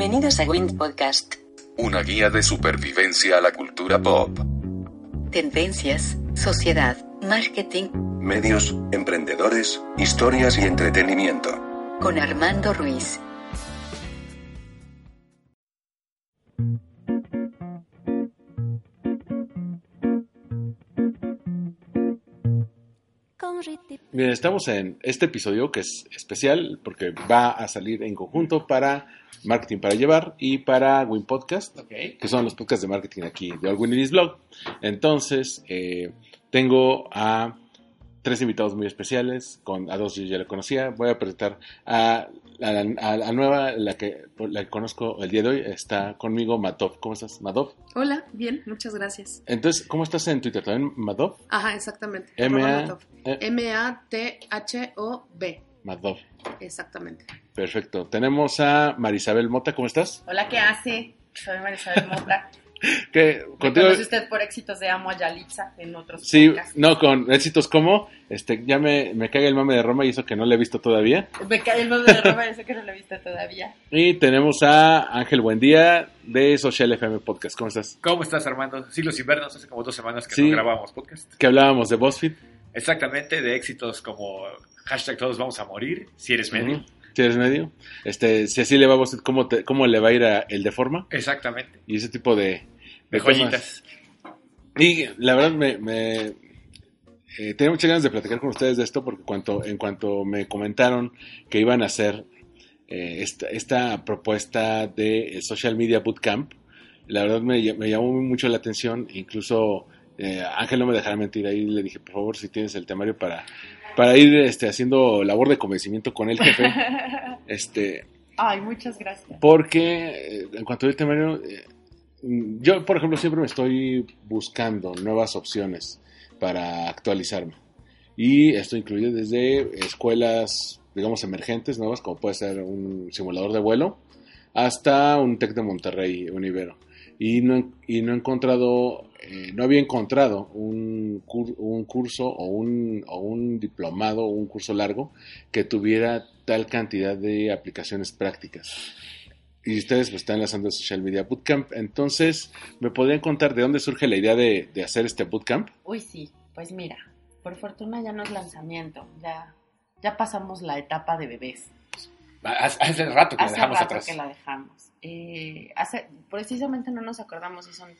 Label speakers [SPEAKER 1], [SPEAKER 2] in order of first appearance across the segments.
[SPEAKER 1] Bienvenidos a Wind Podcast.
[SPEAKER 2] Una guía de supervivencia a la cultura pop.
[SPEAKER 1] Tendencias, sociedad, marketing.
[SPEAKER 2] Medios, emprendedores, historias y entretenimiento.
[SPEAKER 1] Con Armando Ruiz.
[SPEAKER 3] Bien, estamos en este episodio que es especial porque va a salir en conjunto para Marketing para Llevar y para Win Podcast, que son los podcasts de marketing aquí de All Win Blog. Entonces, eh, tengo a tres invitados muy especiales, con, a dos yo ya la conocía. Voy a presentar a la nueva, la que, la que conozco el día de hoy. Está conmigo Madov. ¿Cómo estás, Madov?
[SPEAKER 4] Hola, bien, muchas gracias.
[SPEAKER 3] Entonces, ¿cómo estás en Twitter? ¿También Madov?
[SPEAKER 4] Ajá, exactamente.
[SPEAKER 3] M-A- eh.
[SPEAKER 4] M-A-T-H-O-B.
[SPEAKER 3] Madov.
[SPEAKER 4] Exactamente.
[SPEAKER 3] Perfecto. Tenemos a Marisabel Mota. ¿Cómo estás?
[SPEAKER 5] Hola, ¿qué hace? Soy Marisabel Mota.
[SPEAKER 3] ¿Qué,
[SPEAKER 5] Me
[SPEAKER 3] contigo?
[SPEAKER 5] conoce usted por éxitos de Amo a Yalitza en otros
[SPEAKER 3] Sí,
[SPEAKER 5] podcasts.
[SPEAKER 3] no, con éxitos como, este, ya me, me cae el mame de Roma y eso que no le he visto todavía.
[SPEAKER 5] Me cae el nombre de Roma, eso que no lo he visto todavía.
[SPEAKER 3] Y tenemos a Ángel Buendía de Social FM Podcast. ¿Cómo estás?
[SPEAKER 6] ¿Cómo estás, Armando? Siglos Invernos, hace como dos semanas que
[SPEAKER 3] Sí.
[SPEAKER 6] no grabábamos podcast.
[SPEAKER 3] Que hablábamos de BuzzFeed.
[SPEAKER 6] Exactamente, de éxitos como hashtag todos vamos a morir, si eres medio.
[SPEAKER 3] Si eres medio. Este, si así le va a BuzzFeed, ¿cómo, te- cómo le va a ir a el de forma?
[SPEAKER 6] Exactamente,
[SPEAKER 3] Y ese tipo de,
[SPEAKER 6] joyitas.
[SPEAKER 3] Y la verdad me, me eh, tenía muchas ganas de platicar con ustedes de esto porque cuanto, en cuanto me comentaron que iban a hacer eh, esta, esta propuesta de eh, Social Media Bootcamp, la verdad me llamó mucho la atención, incluso eh, Ángel no me dejará mentir, ahí le dije, por favor, si tienes el temario para, para ir este, haciendo labor de convencimiento con el jefe, este,
[SPEAKER 5] Ay, muchas gracias.
[SPEAKER 3] porque eh, en cuanto al temario, eh, yo, por ejemplo, siempre me estoy buscando nuevas opciones para actualizarme. Y esto incluye desde escuelas, digamos, emergentes nuevas, como puede ser un simulador de vuelo, hasta un TEC de Monterrey, un Ibero. Y no, y no he encontrado, eh, no había encontrado un, cur- un curso o un, o un diplomado o un curso largo que tuviera tal cantidad de aplicaciones prácticas. Y ustedes pues, están lanzando el Social Media Bootcamp. Entonces, ¿me podrían contar de dónde surge la idea de, de hacer este bootcamp?
[SPEAKER 5] Uy, sí, pues mira, por fortuna ya no es lanzamiento, ya, ya pasamos la etapa de bebés.
[SPEAKER 6] Hace, hace rato que la
[SPEAKER 5] Hace
[SPEAKER 6] dejamos
[SPEAKER 5] rato
[SPEAKER 6] atrás.
[SPEAKER 5] que la dejamos. Eh, hace, precisamente no nos acordamos si son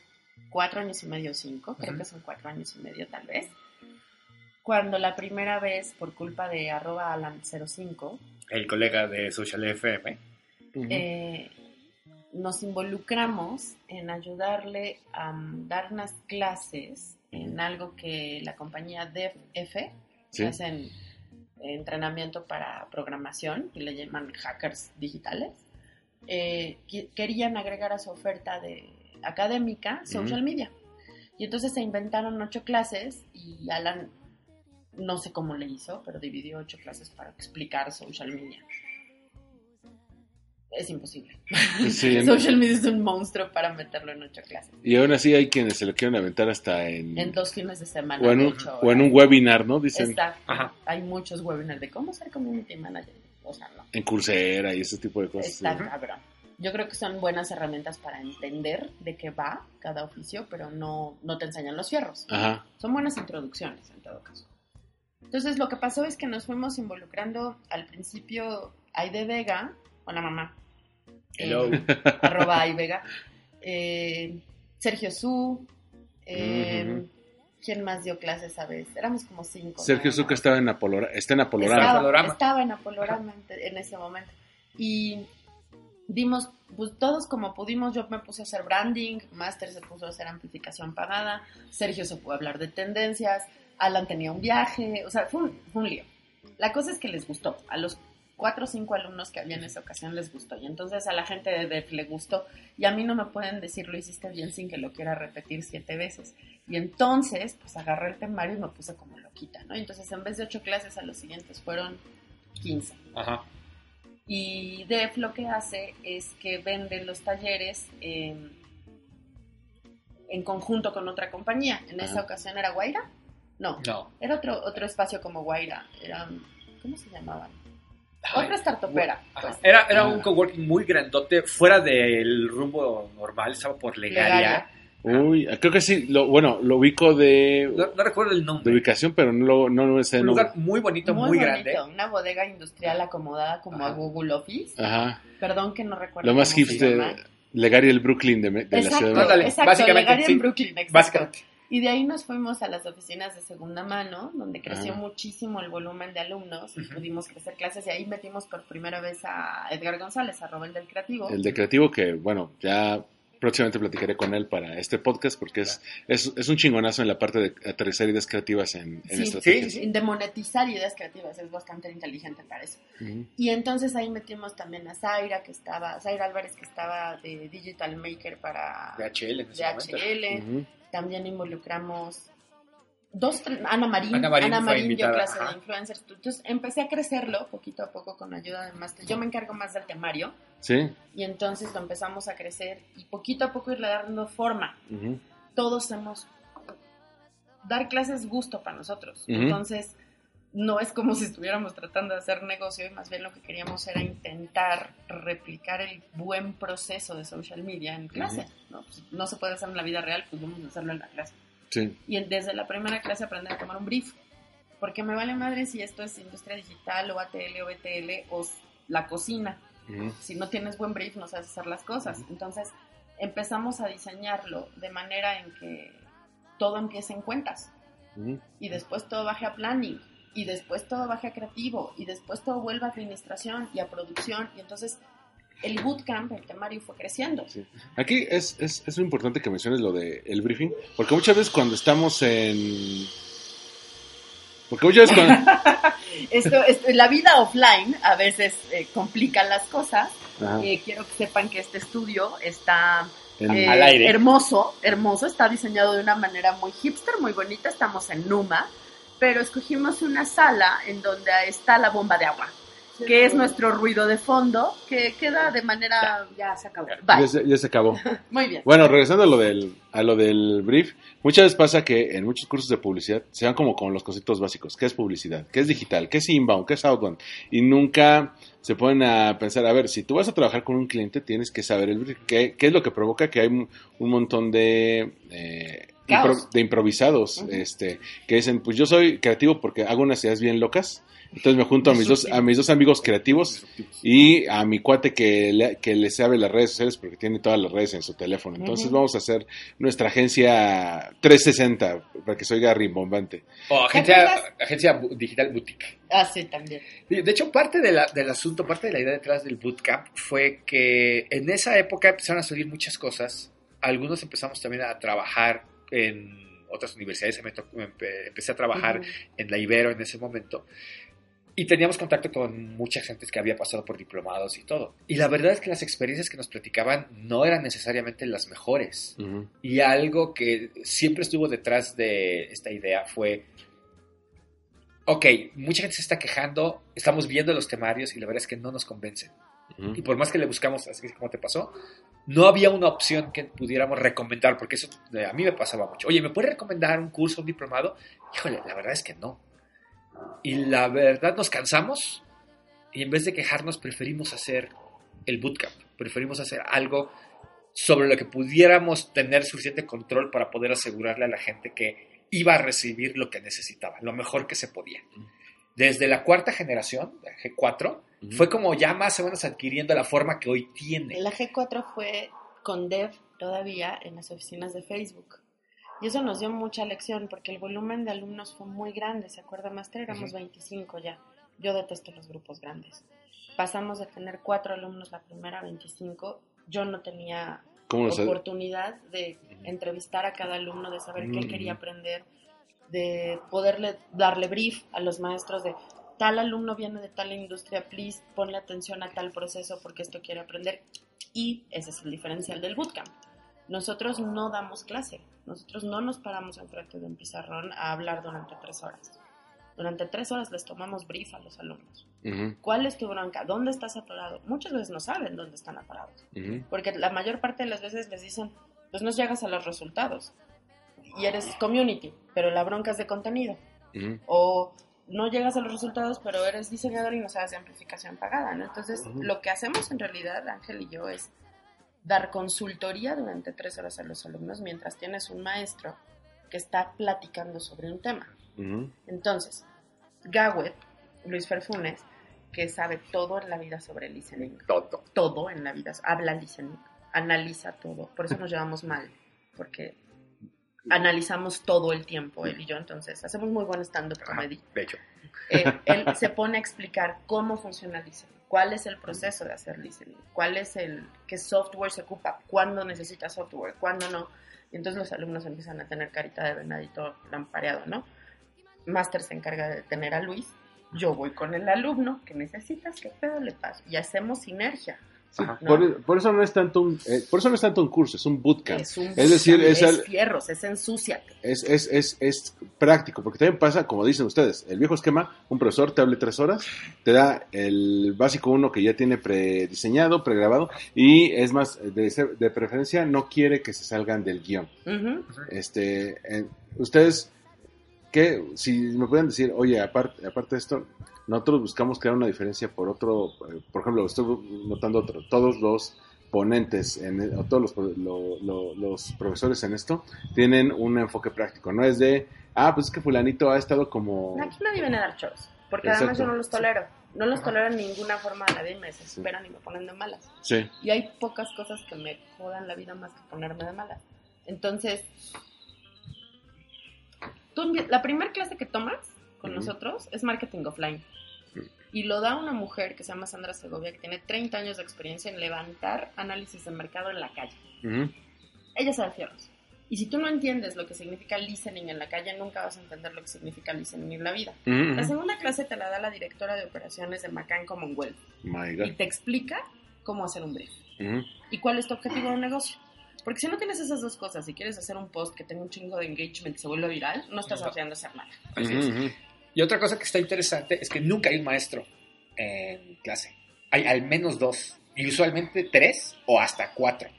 [SPEAKER 5] cuatro años y medio o cinco, creo
[SPEAKER 6] Ujú.
[SPEAKER 5] que son cuatro años y medio tal vez. Cuando la primera vez, por culpa de arroba alan05,
[SPEAKER 6] El colega de Social FM.
[SPEAKER 5] eh, nos involucramos en ayudarle a mm, dar unas clases en algo que la compañía DEF,
[SPEAKER 3] Sí.
[SPEAKER 5] que hacen entrenamiento para programación, y le llaman hackers digitales, eh, querían agregar a su oferta de académica social media. Y entonces se inventaron ocho clases y Alan, no sé cómo le hizo, pero dividió ocho clases para explicar social media. Es imposible.
[SPEAKER 3] Sí, en-
[SPEAKER 5] Social media es un monstruo para meterlo en ocho clases.
[SPEAKER 3] y aún así hay quienes se lo quieren aventar hasta en,
[SPEAKER 5] En dos fines de semana.
[SPEAKER 3] o, en un,
[SPEAKER 5] ocho
[SPEAKER 3] o en un
[SPEAKER 5] horas.
[SPEAKER 3] webinar, ¿no? Dicen
[SPEAKER 5] Está-
[SPEAKER 6] Ajá.
[SPEAKER 5] hay muchos webinars de cómo ser community manager. O sea, no.
[SPEAKER 3] en Coursera y ese tipo de cosas.
[SPEAKER 5] Está
[SPEAKER 3] ¿no?
[SPEAKER 5] cabrón. Yo creo que son buenas herramientas para entender de qué va cada oficio, pero no, no te enseñan los fierros.
[SPEAKER 3] Ajá.
[SPEAKER 5] Son buenas introducciones en todo caso. Entonces lo que pasó es que nos fuimos involucrando al principio Aide Vega, hola mamá,
[SPEAKER 6] Hello.
[SPEAKER 5] eh, arroba Vega, eh, Sergio Su, eh. ¿quién más dio clases esa vez? Éramos como cinco.
[SPEAKER 3] Sergio
[SPEAKER 5] más.
[SPEAKER 3] estaba en Apolora, está en Apolorama.
[SPEAKER 5] Estaba,
[SPEAKER 6] Apolorama.
[SPEAKER 5] estaba en Apolorama en, en ese momento. Y dimos, pues todos como pudimos, yo me puse a hacer branding, Master se puso a hacer amplificación pagada, Sergio se pudo hablar de tendencias, Alan tenía un viaje, o sea, fue un, fue un lío. La cosa es que les gustó. A los cuatro o cinco alumnos que había en esa ocasión les gustó. Y entonces a la gente de DEF le gustó. Y a mí no me pueden decir lo hiciste bien sin que lo quiera repetir siete veces. Y entonces, pues agarré el temario y me puse como loquita, ¿no? Entonces en vez de ocho clases a los siguientes fueron 15.
[SPEAKER 6] Ajá.
[SPEAKER 5] Y DEF lo que hace es que vende los talleres eh, en conjunto con otra compañía. En esa ocasión era Guaira. No,
[SPEAKER 6] No.
[SPEAKER 5] era otro, otro espacio como Guaira. Era, ¿Cómo se llamaban? Otra startupera. Pues.
[SPEAKER 6] Era, era un coworking muy grandote, fuera del rumbo normal, estaba por Legaria.
[SPEAKER 5] Legaria.
[SPEAKER 3] Uy, creo que sí. Lo, bueno, lo ubico de,
[SPEAKER 6] No, no recuerdo el
[SPEAKER 3] de
[SPEAKER 6] nombre.
[SPEAKER 3] ubicación, pero no, lo- no, no sé el
[SPEAKER 6] Un
[SPEAKER 3] nombre.
[SPEAKER 6] lugar muy bonito, muy,
[SPEAKER 5] bonito,
[SPEAKER 6] grande.
[SPEAKER 5] Una bodega industrial acomodada como a
[SPEAKER 6] Ajá.
[SPEAKER 5] Google Office.
[SPEAKER 3] Ajá.
[SPEAKER 5] Perdón que no recuerdo.
[SPEAKER 3] Lo más hipster, Legaria el Brooklyn de, de la
[SPEAKER 5] Exacto,
[SPEAKER 3] ciudad de
[SPEAKER 5] exacto,
[SPEAKER 6] básicamente,
[SPEAKER 5] Legaria
[SPEAKER 6] sí.
[SPEAKER 5] en Brooklyn, exacto.
[SPEAKER 6] Básicamente.
[SPEAKER 5] Y de ahí nos fuimos a las oficinas de segunda mano, donde creció
[SPEAKER 3] Ah.
[SPEAKER 5] muchísimo el volumen de alumnos y pudimos crecer clases. Y ahí metimos por primera vez a Edgar González, a Robert del Creativo.
[SPEAKER 3] El de creativo que, bueno, ya próximamente platicaré con él para este podcast porque es, es, es un chingonazo en la parte de aterrizar ideas creativas en, en
[SPEAKER 5] Sí,
[SPEAKER 3] estrategias.
[SPEAKER 6] sí, sí.
[SPEAKER 5] De monetizar ideas creativas, es bastante inteligente para eso. Y entonces ahí metimos también a Zaira, que estaba, Zaira Álvarez, que estaba de Digital Maker para
[SPEAKER 6] DHL en ese momento.
[SPEAKER 5] DHL.
[SPEAKER 3] Ujú.
[SPEAKER 5] También involucramos dos, tres- Ana Marín,
[SPEAKER 6] Ana
[SPEAKER 5] Ana
[SPEAKER 6] Marín
[SPEAKER 5] Marín, dio
[SPEAKER 6] invitada,
[SPEAKER 5] clase
[SPEAKER 6] ajá.
[SPEAKER 5] de influencers. Entonces empecé a crecerlo poquito a poco con ayuda de máster. Yo me encargo más del temario
[SPEAKER 3] Sí.
[SPEAKER 5] y entonces lo empezamos a crecer y poquito a poco irle dando forma. Todos hemos... Dar clases gusto para nosotros. Entonces no es como si estuviéramos tratando de hacer negocio y más bien lo que queríamos era intentar replicar el buen proceso de social media en clase. ¿No? Pues, no se puede hacer en la vida real, pues vamos a hacerlo en la clase.
[SPEAKER 3] Sí.
[SPEAKER 5] Y desde la primera clase aprender a tomar un brief. Porque me vale madre si esto es industria digital o ATL o BTL o la cocina. Si no tienes buen brief no sabes hacer las cosas. Entonces empezamos a diseñarlo de manera en que todo empiece en cuentas y después todo baje a planning y después todo baje a creativo y después todo vuelve a administración y a producción y entonces el bootcamp, el temario fue creciendo.
[SPEAKER 3] Sí. Aquí es, es, es importante que menciones lo de el briefing, porque muchas veces cuando estamos en... Porque muchas veces cuando...
[SPEAKER 5] Esto, esto- la vida offline a veces eh, complica las cosas. Eh, quiero que sepan que este estudio está
[SPEAKER 3] En-
[SPEAKER 5] eh,
[SPEAKER 6] Al aire.
[SPEAKER 5] hermoso, hermoso, está diseñado de una manera muy hipster, muy bonita. Estamos en Numa, pero escogimos una sala en donde está la bomba de agua, que es nuestro ruido de fondo, que queda de manera...
[SPEAKER 4] Ya se acabó.
[SPEAKER 3] Ya, se, ya se acabó.
[SPEAKER 5] Muy bien.
[SPEAKER 3] Bueno, regresando a lo del, a lo del brief, muchas veces pasa que en muchos cursos de publicidad se van como con los conceptos básicos. ¿Qué es publicidad? ¿Qué es digital? ¿Qué es inbound? ¿Qué es outbound? Y nunca se ponen a pensar, a ver, si tú vas a trabajar con un cliente, tienes que saber el brief. ¿Qué, qué es lo que provoca que hay un, un montón de... eh, impro- de improvisados, este, que dicen, pues yo soy creativo porque hago unas ideas bien locas, entonces me junto a mis dos, a mis dos amigos creativos y a mi cuate que le, que le sabe las redes sociales porque tiene todas las redes en su teléfono. Entonces vamos a hacer nuestra agencia 360 para que se oiga rimbombante.
[SPEAKER 6] O
[SPEAKER 5] ¿Te
[SPEAKER 6] agencia, digital boutique.
[SPEAKER 5] Ah, sí, también.
[SPEAKER 6] De hecho, parte de la- del asunto, parte de la idea detrás del bootcamp fue que en esa época empezaron a salir muchas cosas. Algunos empezamos también a trabajar en otras universidades. Tocó- empe- empecé a trabajar
[SPEAKER 5] Ujú.
[SPEAKER 6] en la Ibero en ese momento. Y teníamos contacto con mucha gente que había pasado por diplomados y todo. Y la verdad es que las experiencias que nos platicaban no eran necesariamente las mejores. Y algo que siempre estuvo detrás de esta idea fue, ok, mucha gente se está quejando, estamos viendo los temarios y la verdad es que no nos convencen. Y por más que le buscamos, así como te pasó, no había una opción que pudiéramos recomendar, porque eso eh, a mí me pasaba mucho. Oye, ¿me puedes recomendar un curso, un diplomado? Híjole, la verdad es que no. Y la verdad nos cansamos y en vez de quejarnos preferimos hacer el bootcamp, preferimos hacer algo sobre lo que pudiéramos tener suficiente control para poder asegurarle a la gente que iba a recibir lo que necesitaba, lo mejor que se podía. Desde la cuarta generación, la G4,
[SPEAKER 3] Ujú.
[SPEAKER 6] fue como ya más o menos adquiriendo la forma que hoy tiene.
[SPEAKER 5] La G4 fue con Dev todavía en las oficinas de Facebook. Y eso nos dio mucha lección porque el volumen de alumnos fue muy grande. ¿Se acuerda, Master? Éramos
[SPEAKER 6] Ujú.
[SPEAKER 5] 25 ya. Yo detesto los grupos grandes. Pasamos de tener cuatro alumnos la primera a 25. Yo no tenía oportunidad de entrevistar a cada alumno, de saber qué quería aprender, de poderle darle brief a los maestros de tal alumno viene de tal industria, please ponle atención a tal proceso porque esto quiere aprender. Y ese es el diferencial del bootcamp. Nosotros no damos clase, nosotros no nos paramos enfrente de un pizarrón a hablar durante tres horas. Durante tres horas les tomamos brief a los alumnos.
[SPEAKER 3] Ujú,
[SPEAKER 5] ¿Cuál es tu bronca? ¿Dónde estás atorado? Muchas veces no saben dónde están atorados.
[SPEAKER 3] ujú,
[SPEAKER 5] Porque la mayor parte de las veces les dicen, pues no llegas a los resultados. Y eres community, pero la bronca es de contenido.
[SPEAKER 3] ujú.
[SPEAKER 5] O no llegas a los resultados, pero eres diseñador y no sabes de amplificación pagada. ¿no? Entonces, lo que hacemos en realidad, Ángel y yo, es dar consultoría durante tres horas a los alumnos mientras tienes un maestro que está platicando sobre un tema. Entonces, Gawet, Luis Ferfunes, que sabe todo en la vida sobre listening,
[SPEAKER 6] Todo.
[SPEAKER 5] todo en la vida, habla listening, analiza todo, por eso nos llevamos mal, porque analizamos todo el tiempo, él y yo, entonces hacemos muy buen stand-up comedy.
[SPEAKER 6] de hecho.
[SPEAKER 5] Eh, él se pone a explicar cómo funciona listening, cuál es el proceso de hacer listening, cuál es el, qué software se ocupa, cuándo necesita software, cuándo no. Y entonces los alumnos empiezan a tener carita de venadito lampareado, ¿no? Master se encarga de tener a Luis, yo voy con el alumno, ¿qué necesitas? ¿Qué pedo le paso? Y hacemos sinergia.
[SPEAKER 3] Sí, por, por eso no es tanto un, eh, por eso no es tanto un curso, es un bootcamp.
[SPEAKER 5] Es un
[SPEAKER 3] Es decir,
[SPEAKER 5] bootcamp,
[SPEAKER 3] es
[SPEAKER 5] es, fierros, es ensúciate.
[SPEAKER 3] Es, es, es, es práctico, porque también pasa, como dicen ustedes, el viejo esquema, un profesor te hable tres horas, te da el básico uno que ya tiene prediseñado, pregrabado, y es más, de, de preferencia no quiere que se salgan del
[SPEAKER 5] guion.
[SPEAKER 3] Este, eh, ustedes, ¿qué, si me pueden decir, oye, aparte, aparte de esto, nosotros buscamos crear una diferencia por otro, eh, por ejemplo, estoy notando otro, todos los ponentes, en, o todos los, lo- lo- los profesores en esto, tienen un enfoque práctico, no es de, ah, pues es que fulanito ha estado como...
[SPEAKER 5] Aquí nadie viene a dar shows, porque además yo no los tolero. No los tolero en ninguna forma de la vida y me desesperan y me ponen de malas.
[SPEAKER 3] Sí,
[SPEAKER 5] Y hay pocas cosas que me jodan la vida más que ponerme de malas. Entonces, tú la primera clase que tomas con nosotros es marketing offline. Y lo da una mujer que se llama Sandra Segovia, que tiene 30 años de experiencia en levantar análisis de mercado en la calle.
[SPEAKER 3] Ujú.
[SPEAKER 5] Ella sabe fierros. Y si tú no entiendes lo que significa listening en la calle, nunca vas a entender lo que significa listening en la vida.
[SPEAKER 3] Ujú,
[SPEAKER 5] La
[SPEAKER 3] ujú.
[SPEAKER 5] segunda clase te la da la directora de operaciones de McCann Commonwealth
[SPEAKER 3] My
[SPEAKER 5] y
[SPEAKER 3] God.
[SPEAKER 5] te explica cómo hacer un brief
[SPEAKER 3] Ujú.
[SPEAKER 5] y cuál es tu objetivo de un negocio. Porque si no tienes esas dos cosas y quieres hacer un post que tenga un chingo de engagement y se vuelva viral, no estás haciendo hacer nada.
[SPEAKER 3] Ujú, ujú.
[SPEAKER 6] Y otra cosa que está interesante es que nunca hay un maestro en clase. Hay al menos dos, y usualmente tres o hasta cuatro.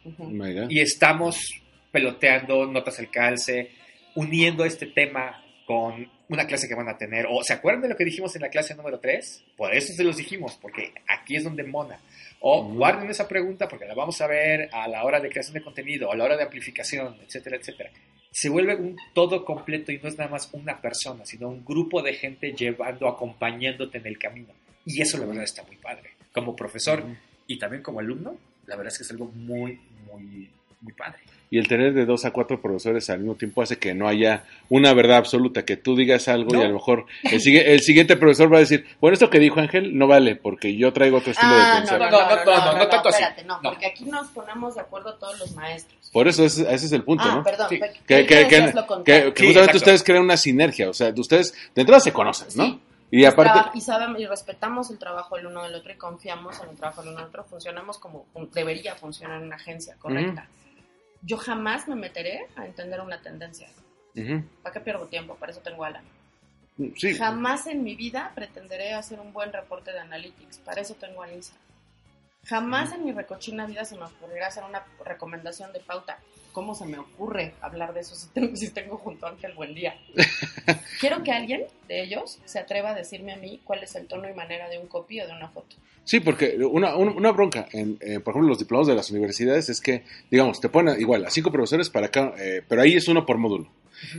[SPEAKER 6] Y estamos peloteando notas al calce, uniendo este tema con una clase que van a tener. O ¿se acuerdan de lo que dijimos en la clase número 3? Por eso se los dijimos, porque aquí es donde mona. O guarden esa pregunta porque la vamos a ver a la hora de creación de contenido, a la hora de amplificación, etcétera, etcétera. Se vuelve un todo completo y no es nada más una persona, sino un grupo de gente llevando, acompañándote en el camino. Y eso la verdad está muy padre. Como profesor y también como alumno, la verdad es que es algo muy, muy, muy padre.
[SPEAKER 3] Y el tener de dos a cuatro profesores al mismo tiempo hace que no haya una verdad absoluta, que tú digas algo y a lo mejor el, sigue- el siguiente profesor va a decir, bueno, esto que dijo Ángel no vale porque yo traigo otro estilo de
[SPEAKER 5] Ah, no,
[SPEAKER 3] pensar.
[SPEAKER 5] no,
[SPEAKER 6] No,
[SPEAKER 5] no,
[SPEAKER 6] no,
[SPEAKER 5] no,
[SPEAKER 6] no,
[SPEAKER 5] no,
[SPEAKER 6] no, no tanto así.
[SPEAKER 5] espérate, no,
[SPEAKER 6] No.
[SPEAKER 5] porque aquí nos ponemos de acuerdo todos los maestros.
[SPEAKER 3] Por eso ese, ese es el punto,
[SPEAKER 5] ah,
[SPEAKER 3] ¿no?
[SPEAKER 5] perdón,
[SPEAKER 6] Sí.
[SPEAKER 5] pe-
[SPEAKER 3] Que,
[SPEAKER 5] creí
[SPEAKER 3] que, que,
[SPEAKER 5] decías lo
[SPEAKER 3] que-
[SPEAKER 5] contrario.
[SPEAKER 3] que
[SPEAKER 6] Sí,
[SPEAKER 3] justamente
[SPEAKER 6] exacto.
[SPEAKER 3] ustedes crean una sinergia, o sea, ustedes de entrada se conocen, ¿no?
[SPEAKER 5] Sí.
[SPEAKER 3] Y aparte,
[SPEAKER 5] y sabemos y respetamos el trabajo del uno del otro y confiamos en el trabajo del uno del otro, funcionamos como fun- debería funcionar una agencia correcta. Yo jamás me meteré a entender una tendencia.
[SPEAKER 3] Ujú,
[SPEAKER 5] ¿Para qué pierdo tiempo? Para eso tengo Alan.
[SPEAKER 3] sí,
[SPEAKER 5] Jamás en mi vida pretenderé hacer un buen reporte de analytics. Para eso tengo a Lisa. Jamás en mi recochina vida se me ocurrirá hacer una recomendación de pauta. ¿Cómo se me ocurre hablar de eso si tengo, si tengo junto a Ángel buen día? Quiero que alguien de ellos se atreva a decirme a mí cuál es el tono y manera de un copy o de una foto.
[SPEAKER 3] Sí, porque una, un- una bronca, en, eh, por ejemplo, los diplomados de las universidades es que, digamos, te ponen igual a cinco profesores para acá, eh, pero ahí es uno por módulo.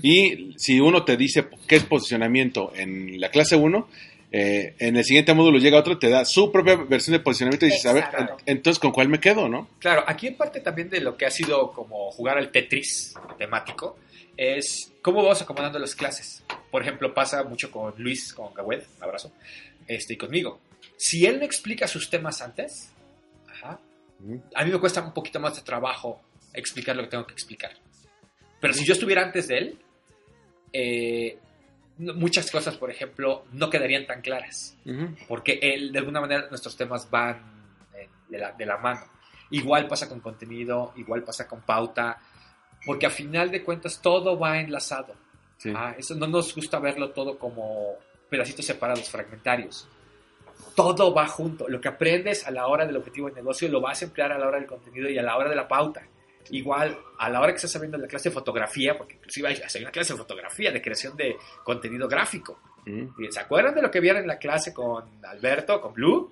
[SPEAKER 3] Y si uno te dice qué es posicionamiento en la clase 1, eh, en el siguiente módulo llega otro, te da su propia versión de posicionamiento y dices, a ver, entonces, ¿con cuál me quedo, no?
[SPEAKER 6] Claro, aquí en parte también de lo que ha sido como jugar al Tetris temático es cómo vamos acomodando las clases. Por ejemplo, pasa mucho con Luis, con Gawed, un abrazo, este, y conmigo. Si él me explica sus temas antes, ajá, a mí me cuesta un poquito más de trabajo explicar lo que tengo que explicar. Pero si yo estuviera antes de él, eh, muchas cosas, por ejemplo, no quedarían tan claras. Porque él, de alguna manera nuestros temas van de la, de la mano. Igual pasa con contenido, igual pasa con pauta, porque a final de cuentas todo va enlazado.
[SPEAKER 3] Sí.
[SPEAKER 6] Ah, eso no nos gusta verlo todo como pedacitos separados, fragmentarios. Todo va junto. Lo que aprendes a la hora del objetivo de negocio lo vas a emplear a la hora del contenido y a la hora de la pauta. Igual, a la hora que estás viendo la clase de fotografía, porque inclusive hay, hay una clase de fotografía, de creación de contenido gráfico.
[SPEAKER 3] Ujú.
[SPEAKER 6] ¿Se acuerdan de lo que vieron en la clase con Alberto, con Blue?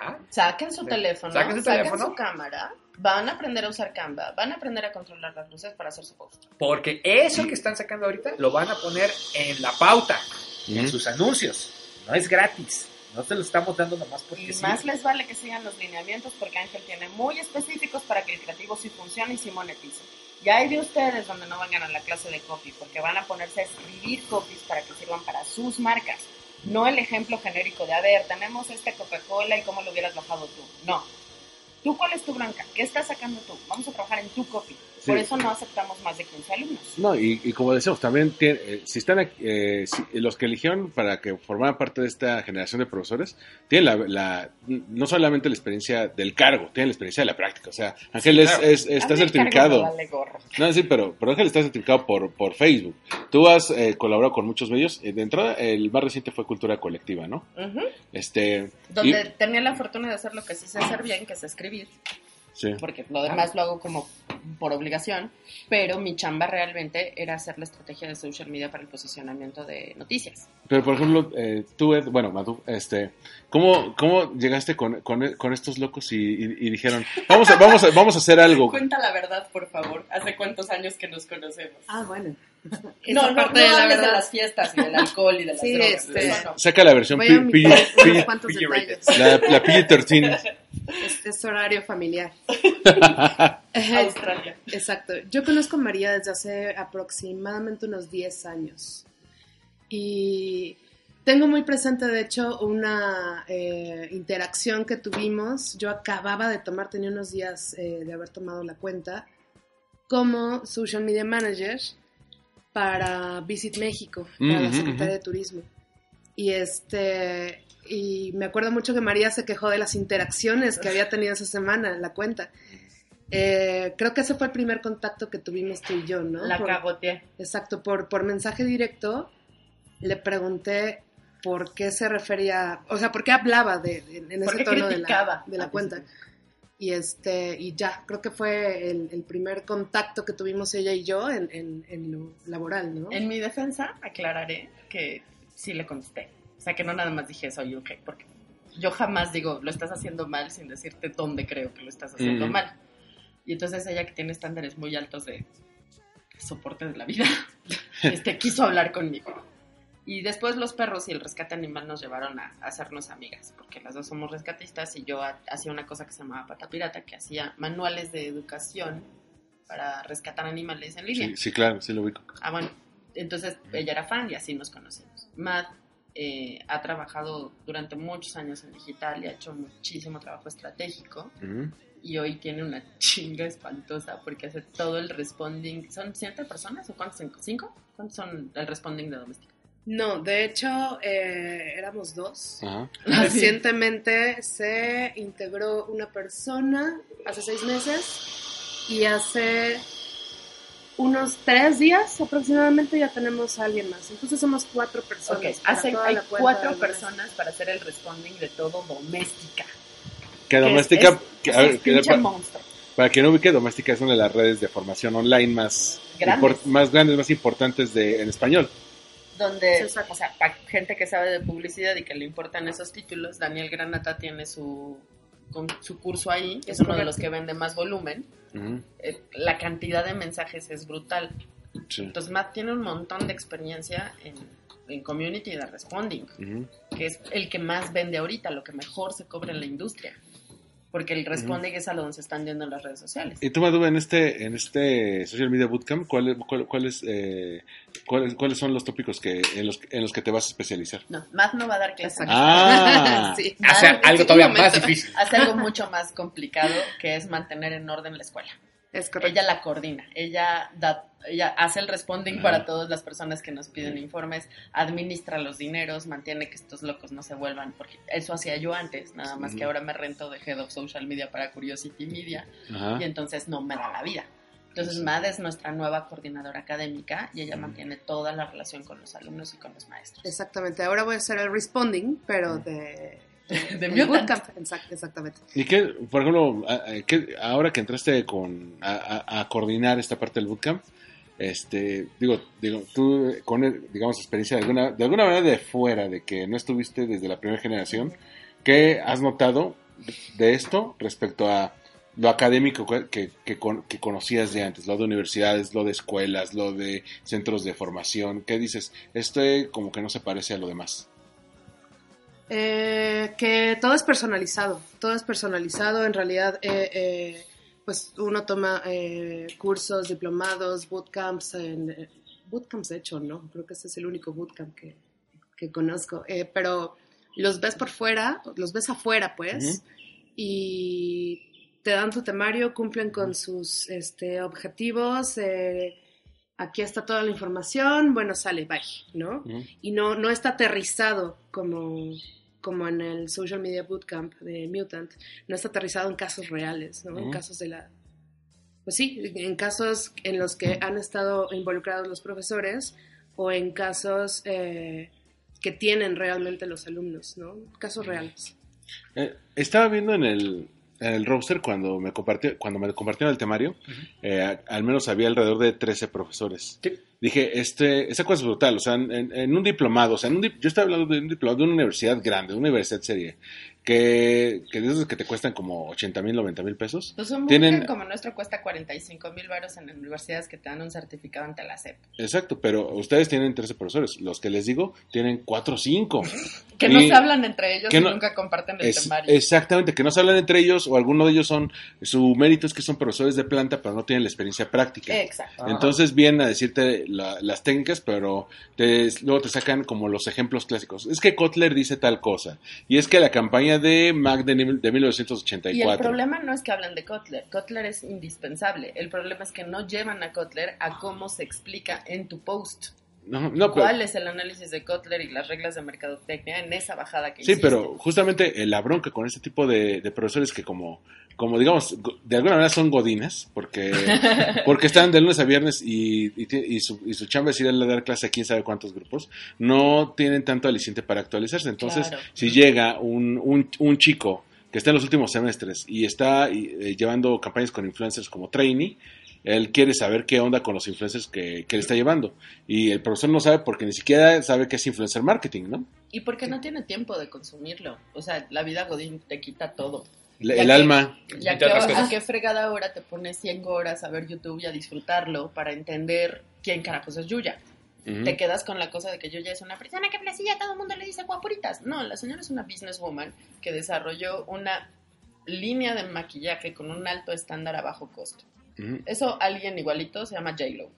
[SPEAKER 6] Ah,
[SPEAKER 5] Saquen su teléfono,
[SPEAKER 6] saquen su
[SPEAKER 5] saquen
[SPEAKER 6] teléfono.
[SPEAKER 5] su cámara, van a aprender a usar Canva, van a aprender a controlar las luces para hacer su post.
[SPEAKER 6] Porque eso que están sacando ahorita lo van a poner en la pauta, en sus anuncios. No es gratis. No te lo estamos dando nomás porque
[SPEAKER 5] Y
[SPEAKER 6] sí.
[SPEAKER 5] más les vale que sigan los lineamientos porque Ángel tiene muy específicos para que el creativo sí funcione y sí monetice. Ya hay de ustedes donde no vengan a la clase de copy porque van a ponerse a escribir copies para que sirvan para sus marcas. No el ejemplo genérico de, a ver, tenemos esta Coca-Cola y cómo lo hubieras bajado tú. No. ¿Tú cuál es tu bronca? ¿Qué estás sacando tú? Vamos a trabajar en tu copy. Por
[SPEAKER 3] Sí.
[SPEAKER 5] eso no aceptamos más de 15 alumnos.
[SPEAKER 3] No, y, y como decíamos, también tiene- eh, si están aquí, eh, si- los que eligieron para que formaran parte de esta generación de profesores, tienen la, la- no solamente la experiencia del cargo, tienen la experiencia de la práctica. O sea, Ángel es-
[SPEAKER 6] claro.
[SPEAKER 3] es-
[SPEAKER 5] mí
[SPEAKER 3] está certificado.
[SPEAKER 5] me vale gorro.
[SPEAKER 3] No, sí, pero, pero Ángel está certificado por, por Facebook. Tú has eh, colaborado con muchos medios. Eh, De entrada, el más reciente fue Cultura Colectiva, ¿no? Este.
[SPEAKER 5] Donde
[SPEAKER 3] y-
[SPEAKER 5] tenía la fortuna de hacer lo que sí sé hacer bien, que es escribir.
[SPEAKER 3] sí.
[SPEAKER 5] porque lo demás lo hago como por obligación, pero mi chamba realmente era hacer la estrategia de social media para el posicionamiento de noticias.
[SPEAKER 3] Pero, por ejemplo, eh, tú, Ed, bueno, Madu, este, ¿cómo, cómo llegaste con, con, con estos locos y, y- y dijeron, vamos a, vamos, a, vamos a hacer algo?
[SPEAKER 5] Cuenta la verdad, por favor. ¿Hace cuántos años que nos conocemos?
[SPEAKER 4] Ah, bueno.
[SPEAKER 5] no,
[SPEAKER 4] Esa
[SPEAKER 5] no,
[SPEAKER 4] parte
[SPEAKER 5] no
[SPEAKER 4] de la
[SPEAKER 5] de las fiestas, y del alcohol y de las
[SPEAKER 4] Sí,
[SPEAKER 5] drogas.
[SPEAKER 4] este-
[SPEAKER 5] no.
[SPEAKER 3] Saca la versión
[SPEAKER 4] Voy a
[SPEAKER 3] P-
[SPEAKER 4] omitir
[SPEAKER 3] P-
[SPEAKER 4] unos cuantos
[SPEAKER 6] PG-rated.
[SPEAKER 4] detalles.
[SPEAKER 3] la, la PG-13.
[SPEAKER 4] Es, es horario familiar.
[SPEAKER 5] Australia.
[SPEAKER 4] Exacto. Yo conozco a María desde hace aproximadamente unos 10 años. Y tengo muy presente, de hecho, una eh, interacción que tuvimos. Yo acababa de tomar, tenía unos días eh, de haber tomado la cuenta, como social media manager para Visit México, para la
[SPEAKER 3] Ujú,
[SPEAKER 4] Secretaría de Turismo. Y este y me acuerdo mucho que María se quejó de las interacciones que había tenido esa semana en la cuenta. Eh, creo que ese fue el primer contacto que tuvimos tú y yo, ¿no?
[SPEAKER 5] La
[SPEAKER 4] Por-
[SPEAKER 5] cagoteé.
[SPEAKER 4] Exacto, por, por mensaje directo le pregunté por qué se refería, o sea, por qué hablaba de, de- en
[SPEAKER 5] ¿Por
[SPEAKER 4] ese tono de la, de la
[SPEAKER 5] Ah,
[SPEAKER 4] cuenta.
[SPEAKER 5] sí,
[SPEAKER 4] Y este, y ya, creo que fue el, el primer contacto que tuvimos ella y yo en, en- en lo laboral, ¿no?
[SPEAKER 5] En mi defensa, aclararé que sí le contesté. O sea, que no nada más dije soy un hack, porque yo jamás digo, lo estás haciendo mal sin decirte dónde creo que lo estás haciendo
[SPEAKER 3] Ujú.
[SPEAKER 5] mal. Y entonces ella que tiene estándares muy altos de soporte de la vida, este, quiso hablar conmigo. Y después los perros y el rescate animal nos llevaron a, a hacernos amigas, porque las dos somos rescatistas y yo ha- hacía una cosa que se llamaba Pata Pirata, que hacía manuales de educación para rescatar animales en línea.
[SPEAKER 3] Sí, sí, claro, sí lo ubico.
[SPEAKER 5] Ah, bueno, entonces ella era fan y así nos conocimos. Matt eh, ha trabajado durante muchos años en digital y ha hecho muchísimo trabajo estratégico y hoy tiene una chinga espantosa porque hace todo el responding. ¿Son siete personas o cuántos? ¿Cinco? ¿Cuántos son el responding de doméstica?
[SPEAKER 4] No, de hecho, eh, éramos dos.
[SPEAKER 3] Ajá.
[SPEAKER 4] Recientemente se integró una persona hace seis meses y hace unos tres días aproximadamente ya tenemos a alguien más. Entonces somos cuatro personas.
[SPEAKER 5] Ok,
[SPEAKER 4] para
[SPEAKER 5] hace,
[SPEAKER 4] toda
[SPEAKER 5] hay cuatro personas para hacer el responding de todo doméstica.
[SPEAKER 3] Que doméstica,
[SPEAKER 5] es-
[SPEAKER 3] que-
[SPEAKER 5] es
[SPEAKER 3] ver, que- para,
[SPEAKER 5] monstruo.
[SPEAKER 3] para quien no ubique, doméstica es una de las redes de formación online más,
[SPEAKER 5] Grandes.
[SPEAKER 3] import- más grandes, más importantes de, en español.
[SPEAKER 5] Donde, o sea, para gente que sabe de publicidad y que le importan esos títulos, Daniel Granata tiene su, con su curso ahí, que es,
[SPEAKER 4] Es
[SPEAKER 5] uno de los que vende más volumen. Eh, la cantidad de mensajes es brutal.
[SPEAKER 3] Sí.
[SPEAKER 5] Entonces, Matt tiene un montón de experiencia en, en community de responding, que es el que más vende ahorita, lo que mejor se cobra en la industria. Porque el responding es a donde se están yendo en las redes sociales.
[SPEAKER 3] Y tú, Madu, en este, en este Social Media Bootcamp, ¿cuál- cuál- cuáles, eh, cuáles, cuáles son los tópicos que, en, los, en los que te vas a especializar?
[SPEAKER 5] No, Matt no va a dar clases.
[SPEAKER 3] Ah.
[SPEAKER 4] Sí.
[SPEAKER 6] Hace algo
[SPEAKER 4] un
[SPEAKER 6] todavía
[SPEAKER 4] momento.
[SPEAKER 6] más difícil.
[SPEAKER 5] hace algo mucho más complicado que es mantener en orden la escuela.
[SPEAKER 4] Es correcto.
[SPEAKER 5] Ella la coordina, ella da, ella hace el responding para todas las personas que nos piden informes, administra los dineros, mantiene que estos locos no se vuelvan, porque eso hacía yo antes, nada más que ahora me rento de Head of Social Media para Curiosity Media y entonces no me da la vida. Entonces Mad es nuestra nueva coordinadora académica y ella mantiene toda la relación con los alumnos y con los maestros.
[SPEAKER 4] Exactamente. Ahora voy a hacer el responding, pero de...
[SPEAKER 5] De
[SPEAKER 4] del
[SPEAKER 5] Mutant.
[SPEAKER 4] bootcamp. Exact- exactamente.
[SPEAKER 3] ¿Y qué, por ejemplo, qué- ahora que entraste con, a, a- a coordinar esta parte del bootcamp, este, digo, digo, tú con, el- digamos, experiencia de alguna, de alguna manera de fuera, de que no estuviste desde la primera generación, ¿qué has notado de esto respecto a lo académico que, que, que conocías de antes, lo de universidades, lo de escuelas, lo de centros de formación? ¿Qué dices? Esto como que no se parece a lo demás.
[SPEAKER 4] Eh, que todo es personalizado, todo es personalizado. En realidad, eh, eh, pues uno toma cursos, diplomados, bootcamps, en, bootcamps de hecho, ¿no? Creo que ese es el único bootcamp que, que conozco. Pero los ves por fuera, los ves afuera, pues, y te dan tu temario, cumplen con sus este, objetivos. eh, aquí está toda la información, bueno, sale, bye, ¿no? Y no, no está aterrizado como, como en el Social Media Bootcamp de Mutant, no está aterrizado en casos reales, ¿no? En casos de la... Pues sí, en casos en los que han estado involucrados los profesores o en casos eh, que tienen realmente los alumnos, ¿no? Casos reales.
[SPEAKER 3] Eh, estaba viendo en el, el roster cuando me compartió, cuando me compartieron el temario, eh, al menos había alrededor de 13 profesores.
[SPEAKER 6] Sí.
[SPEAKER 3] Dije, este, esa cosa es brutal, o sea, en, en- un diplomado, o sea, en un yo estaba hablando de un diplomado de una universidad grande, de una universidad seria, que, que de esos que te cuestan como 80 mil, 90 mil pesos.
[SPEAKER 5] Pues un
[SPEAKER 3] Tienen-
[SPEAKER 5] como nuestro cuesta 45 mil baros en universidades que te dan un certificado ante la SEP.
[SPEAKER 3] Exacto, pero ustedes tienen 13 profesores, los que les digo tienen 4 o 5.
[SPEAKER 5] Que
[SPEAKER 3] Y-
[SPEAKER 5] no se hablan entre ellos
[SPEAKER 3] que
[SPEAKER 5] y nunca comparten el
[SPEAKER 3] Es-
[SPEAKER 5] temario.
[SPEAKER 3] exactamente, que no se hablan entre ellos o alguno de ellos son, su mérito es que son profesores de planta, pero no tienen la experiencia práctica.
[SPEAKER 5] Exacto.
[SPEAKER 3] Entonces vienen a decirte la- las técnicas, pero te- luego te sacan como los ejemplos clásicos. Es que Kotler dice tal cosa. Y es que la campaña de Mac de, ni- de
[SPEAKER 5] Y el
[SPEAKER 3] 1984.
[SPEAKER 5] problema no es que hablan de Kotler. Kotler es indispensable. El problema es que no llevan a Kotler a cómo se explica en tu post.
[SPEAKER 3] No, no, pero-
[SPEAKER 5] ¿Cuál es el análisis de Kotler y las reglas de mercadotecnia en esa bajada que
[SPEAKER 3] Sí,
[SPEAKER 5] hiciste?
[SPEAKER 3] pero justamente eh, la bronca con este tipo de, de profesores que como, como digamos, de alguna manera son godines, porque, porque están de lunes a viernes y, y, su, y su chamba es ir a dar clase a quién sabe cuántos grupos, no tienen tanto aliciente para actualizarse. Entonces,
[SPEAKER 5] Claro.
[SPEAKER 3] si llega un, un, un chico que está en los últimos semestres y está eh, llevando campañas con influencers como trainee, él quiere saber qué onda con los influencers que, que le está llevando. Y el profesor no sabe porque ni siquiera sabe qué es influencer marketing, ¿no?
[SPEAKER 5] Y porque no tiene tiempo de consumirlo. O sea, la vida Godín te quita todo.
[SPEAKER 3] El
[SPEAKER 5] que-
[SPEAKER 3] alma.
[SPEAKER 5] Ya que, ¿A qué fregada hora te pones 100 horas a ver YouTube y a disfrutarlo para entender quién carajos es Yuya? Te quedas con la cosa de que Yuya es una persona que placilla, todo el mundo le dice guapuritas. No, la señora es una businesswoman que desarrolló una línea de maquillaje con un alto estándar a bajo costo. Eso alguien igualito se llama J-Lo.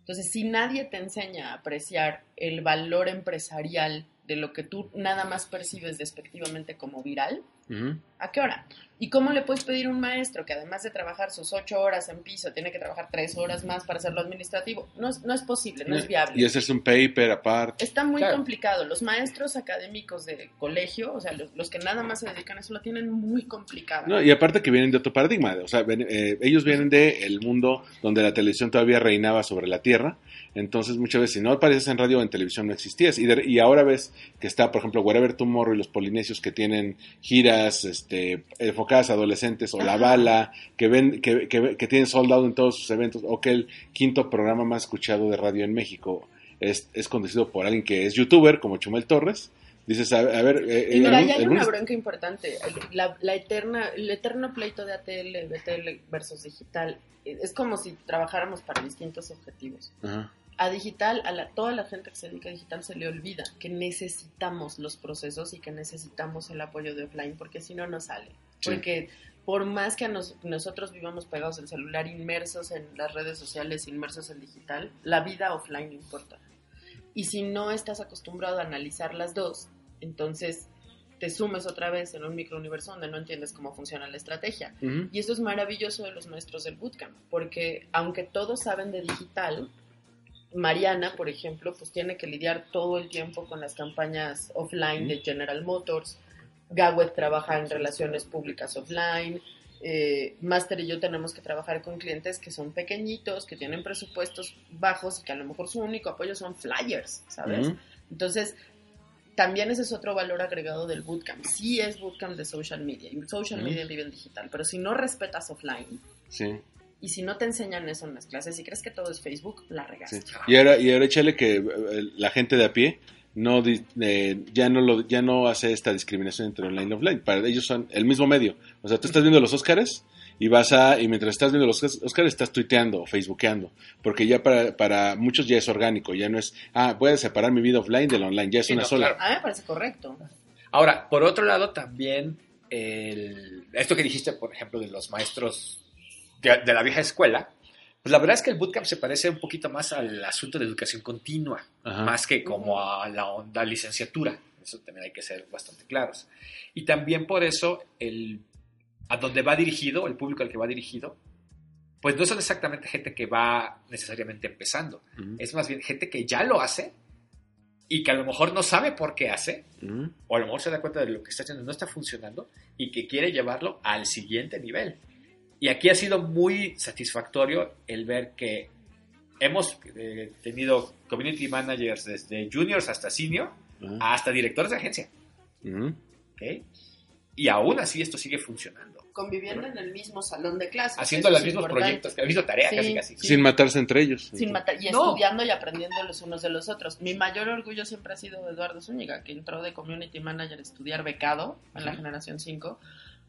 [SPEAKER 5] Entonces, si nadie te enseña a apreciar el valor empresarial de lo que tú nada más percibes despectivamente como viral,
[SPEAKER 3] Ujú.
[SPEAKER 5] ¿A qué hora? ¿Y cómo le puedes pedir a un maestro que además de trabajar sus ocho horas en piso, tiene que trabajar tres horas más para hacerlo administrativo? No es, no es posible, no es viable.
[SPEAKER 3] Y hacerse un paper aparte.
[SPEAKER 5] Está muy
[SPEAKER 6] Claro.
[SPEAKER 5] complicado. Los maestros académicos de colegio, o sea, los, los que nada más se dedican a eso, lo tienen muy complicado.
[SPEAKER 3] No, y aparte que vienen de otro paradigma, o sea, ven- eh, ellos vienen de el mundo donde la televisión todavía reinaba sobre la tierra, entonces muchas veces si no apareces en radio o en televisión no existías, y, de- y ahora ves que está, por ejemplo, Wherever Tomorrow y los polinesios que tienen giras este, enfocadas a adolescentes, o La. Bala, que ven que, que, que tienen soldado en todos sus eventos, o que el quinto programa más escuchado de radio en México es, es conducido por alguien que es youtuber, como Chumel Torres, dices, a, a ver... eh,
[SPEAKER 5] Y mira, ya hay una bronca importante. La, la eterna, el eterno pleito de ATL, BTL versus digital. Es como si trabajáramos para distintos objetivos.
[SPEAKER 3] Ajá.
[SPEAKER 5] A digital, a la, toda la gente que se dedica a digital se le olvida que necesitamos los procesos y que necesitamos el apoyo de offline, porque si no, no sale.
[SPEAKER 3] Sí.
[SPEAKER 5] Porque por más que nos- nosotros vivamos pegados al celular, inmersos en las redes sociales, inmersos en digital, la vida offline importa. Y si no estás acostumbrado a analizar las dos, entonces te sumes otra vez en un microuniverso donde no entiendes cómo funciona la estrategia. Y esto es maravilloso de los maestros del bootcamp, porque aunque todos saben de digital, Mariana, por ejemplo, pues tiene que lidiar todo el tiempo con las campañas offline de General Motors. Gawet trabaja en relaciones públicas offline. Eh, Master y yo tenemos que trabajar con clientes que son pequeñitos, que tienen presupuestos bajos y que a lo mejor su único apoyo son flyers, ¿sabes? Entonces, también ese es otro valor agregado del bootcamp. Sí es bootcamp de social media, y social media vive en digital, pero si no respetas offline
[SPEAKER 3] Sí.
[SPEAKER 5] Y si no te enseñan eso en las clases y crees que todo es Facebook, la regaste.
[SPEAKER 3] Sí. Y ahora, y ahora échale que eh, la gente de a pie no eh, ya no lo ya no hace esta discriminación entre online y offline. Para ellos son el mismo medio. O sea, tú estás viendo los Óscares y vas a y mientras estás viendo los Óscares estás tuiteando o facebookeando, porque ya para, para muchos ya es orgánico, ya no es ah voy a separar mi vida offline del online, ya es
[SPEAKER 6] Sí,
[SPEAKER 3] una
[SPEAKER 6] no,
[SPEAKER 3] sola.
[SPEAKER 6] claro.
[SPEAKER 5] A mí me parece correcto.
[SPEAKER 6] Ahora, por otro lado, también el- esto que dijiste, por ejemplo, de los maestros de, de la vieja escuela, pues la verdad es que el bootcamp se parece un poquito más al asunto de educación continua,
[SPEAKER 3] Ajá.
[SPEAKER 6] más que como a la onda licenciatura. Eso también hay que ser bastante claros. Y también por eso, el, a donde va dirigido, el público al que va dirigido, pues no son exactamente gente que va necesariamente empezando. Es más bien gente que ya lo hace y que a lo mejor no sabe por qué hace, o a lo mejor se da cuenta de lo que está haciendo no está funcionando y que quiere llevarlo al siguiente nivel. Y aquí ha sido muy satisfactorio el ver que hemos eh, tenido community managers desde juniors hasta senior, hasta directores de agencia. ¿ok? Y aún así esto sigue funcionando.
[SPEAKER 5] Conviviendo en el mismo salón de clases.
[SPEAKER 6] Haciendo los mismos
[SPEAKER 5] importante.
[SPEAKER 6] proyectos, la misma tarea
[SPEAKER 5] Sí,
[SPEAKER 6] casi casi.
[SPEAKER 5] sí.
[SPEAKER 3] Sin matarse entre ellos.
[SPEAKER 5] Sin matar, y
[SPEAKER 6] No.
[SPEAKER 5] estudiando y aprendiendo los unos de los otros. Mi mayor orgullo siempre ha sido Eduardo Zúñiga, que entró de Community Manager a estudiar becado en la generación 5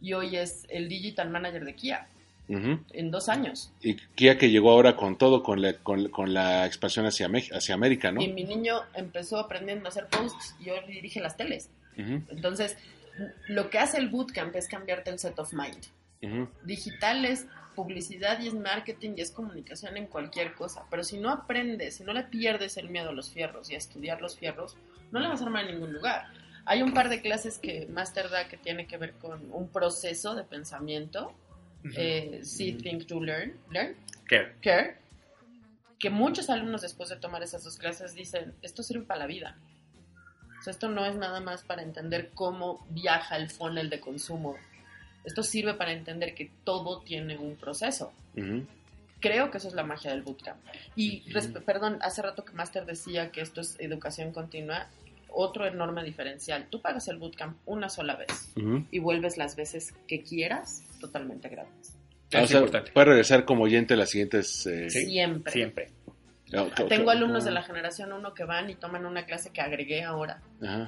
[SPEAKER 5] y hoy es el Digital Manager de Kia En dos años.
[SPEAKER 3] Y Kia que llegó ahora con todo, con la, con, con la expansión hacia, hacia América, ¿no?
[SPEAKER 5] Y mi niño empezó aprendiendo a hacer posts y hoy dirige las teles. Entonces, lo que hace el bootcamp es cambiarte el set of mind.
[SPEAKER 3] Ujú.
[SPEAKER 5] Digital es publicidad y es marketing y es comunicación en cualquier cosa. Pero si no aprendes, si no le pierdes el miedo a los fierros y a estudiar los fierros, no la vas a armar en ningún lugar. Hay un par de clases que Master da que tiene que ver con un proceso de pensamiento. Eh, See, Think, Do, Learn. Learn.
[SPEAKER 6] ¿Qué?
[SPEAKER 5] Care, que muchos alumnos después de tomar esas dos clases dicen, esto sirve para la vida. O sea, esto no es nada más para entender cómo viaja el funnel de consumo. Esto sirve para entender que todo tiene un proceso. Creo que eso es la magia del bootcamp. Y, perdón, hace rato que Master decía que esto es educación continua. Otro enorme diferencial. Tú pagas el bootcamp una sola vez y vuelves las veces que quieras totalmente gratis.
[SPEAKER 3] Ah, o
[SPEAKER 6] Es
[SPEAKER 3] sea,
[SPEAKER 6] importante.
[SPEAKER 3] puede regresar como oyente las siguientes... eh,
[SPEAKER 6] Sí.
[SPEAKER 5] Siempre.
[SPEAKER 6] Siempre.
[SPEAKER 5] Tengo alumnos de la generación 1 que van y toman una clase que agregué ahora,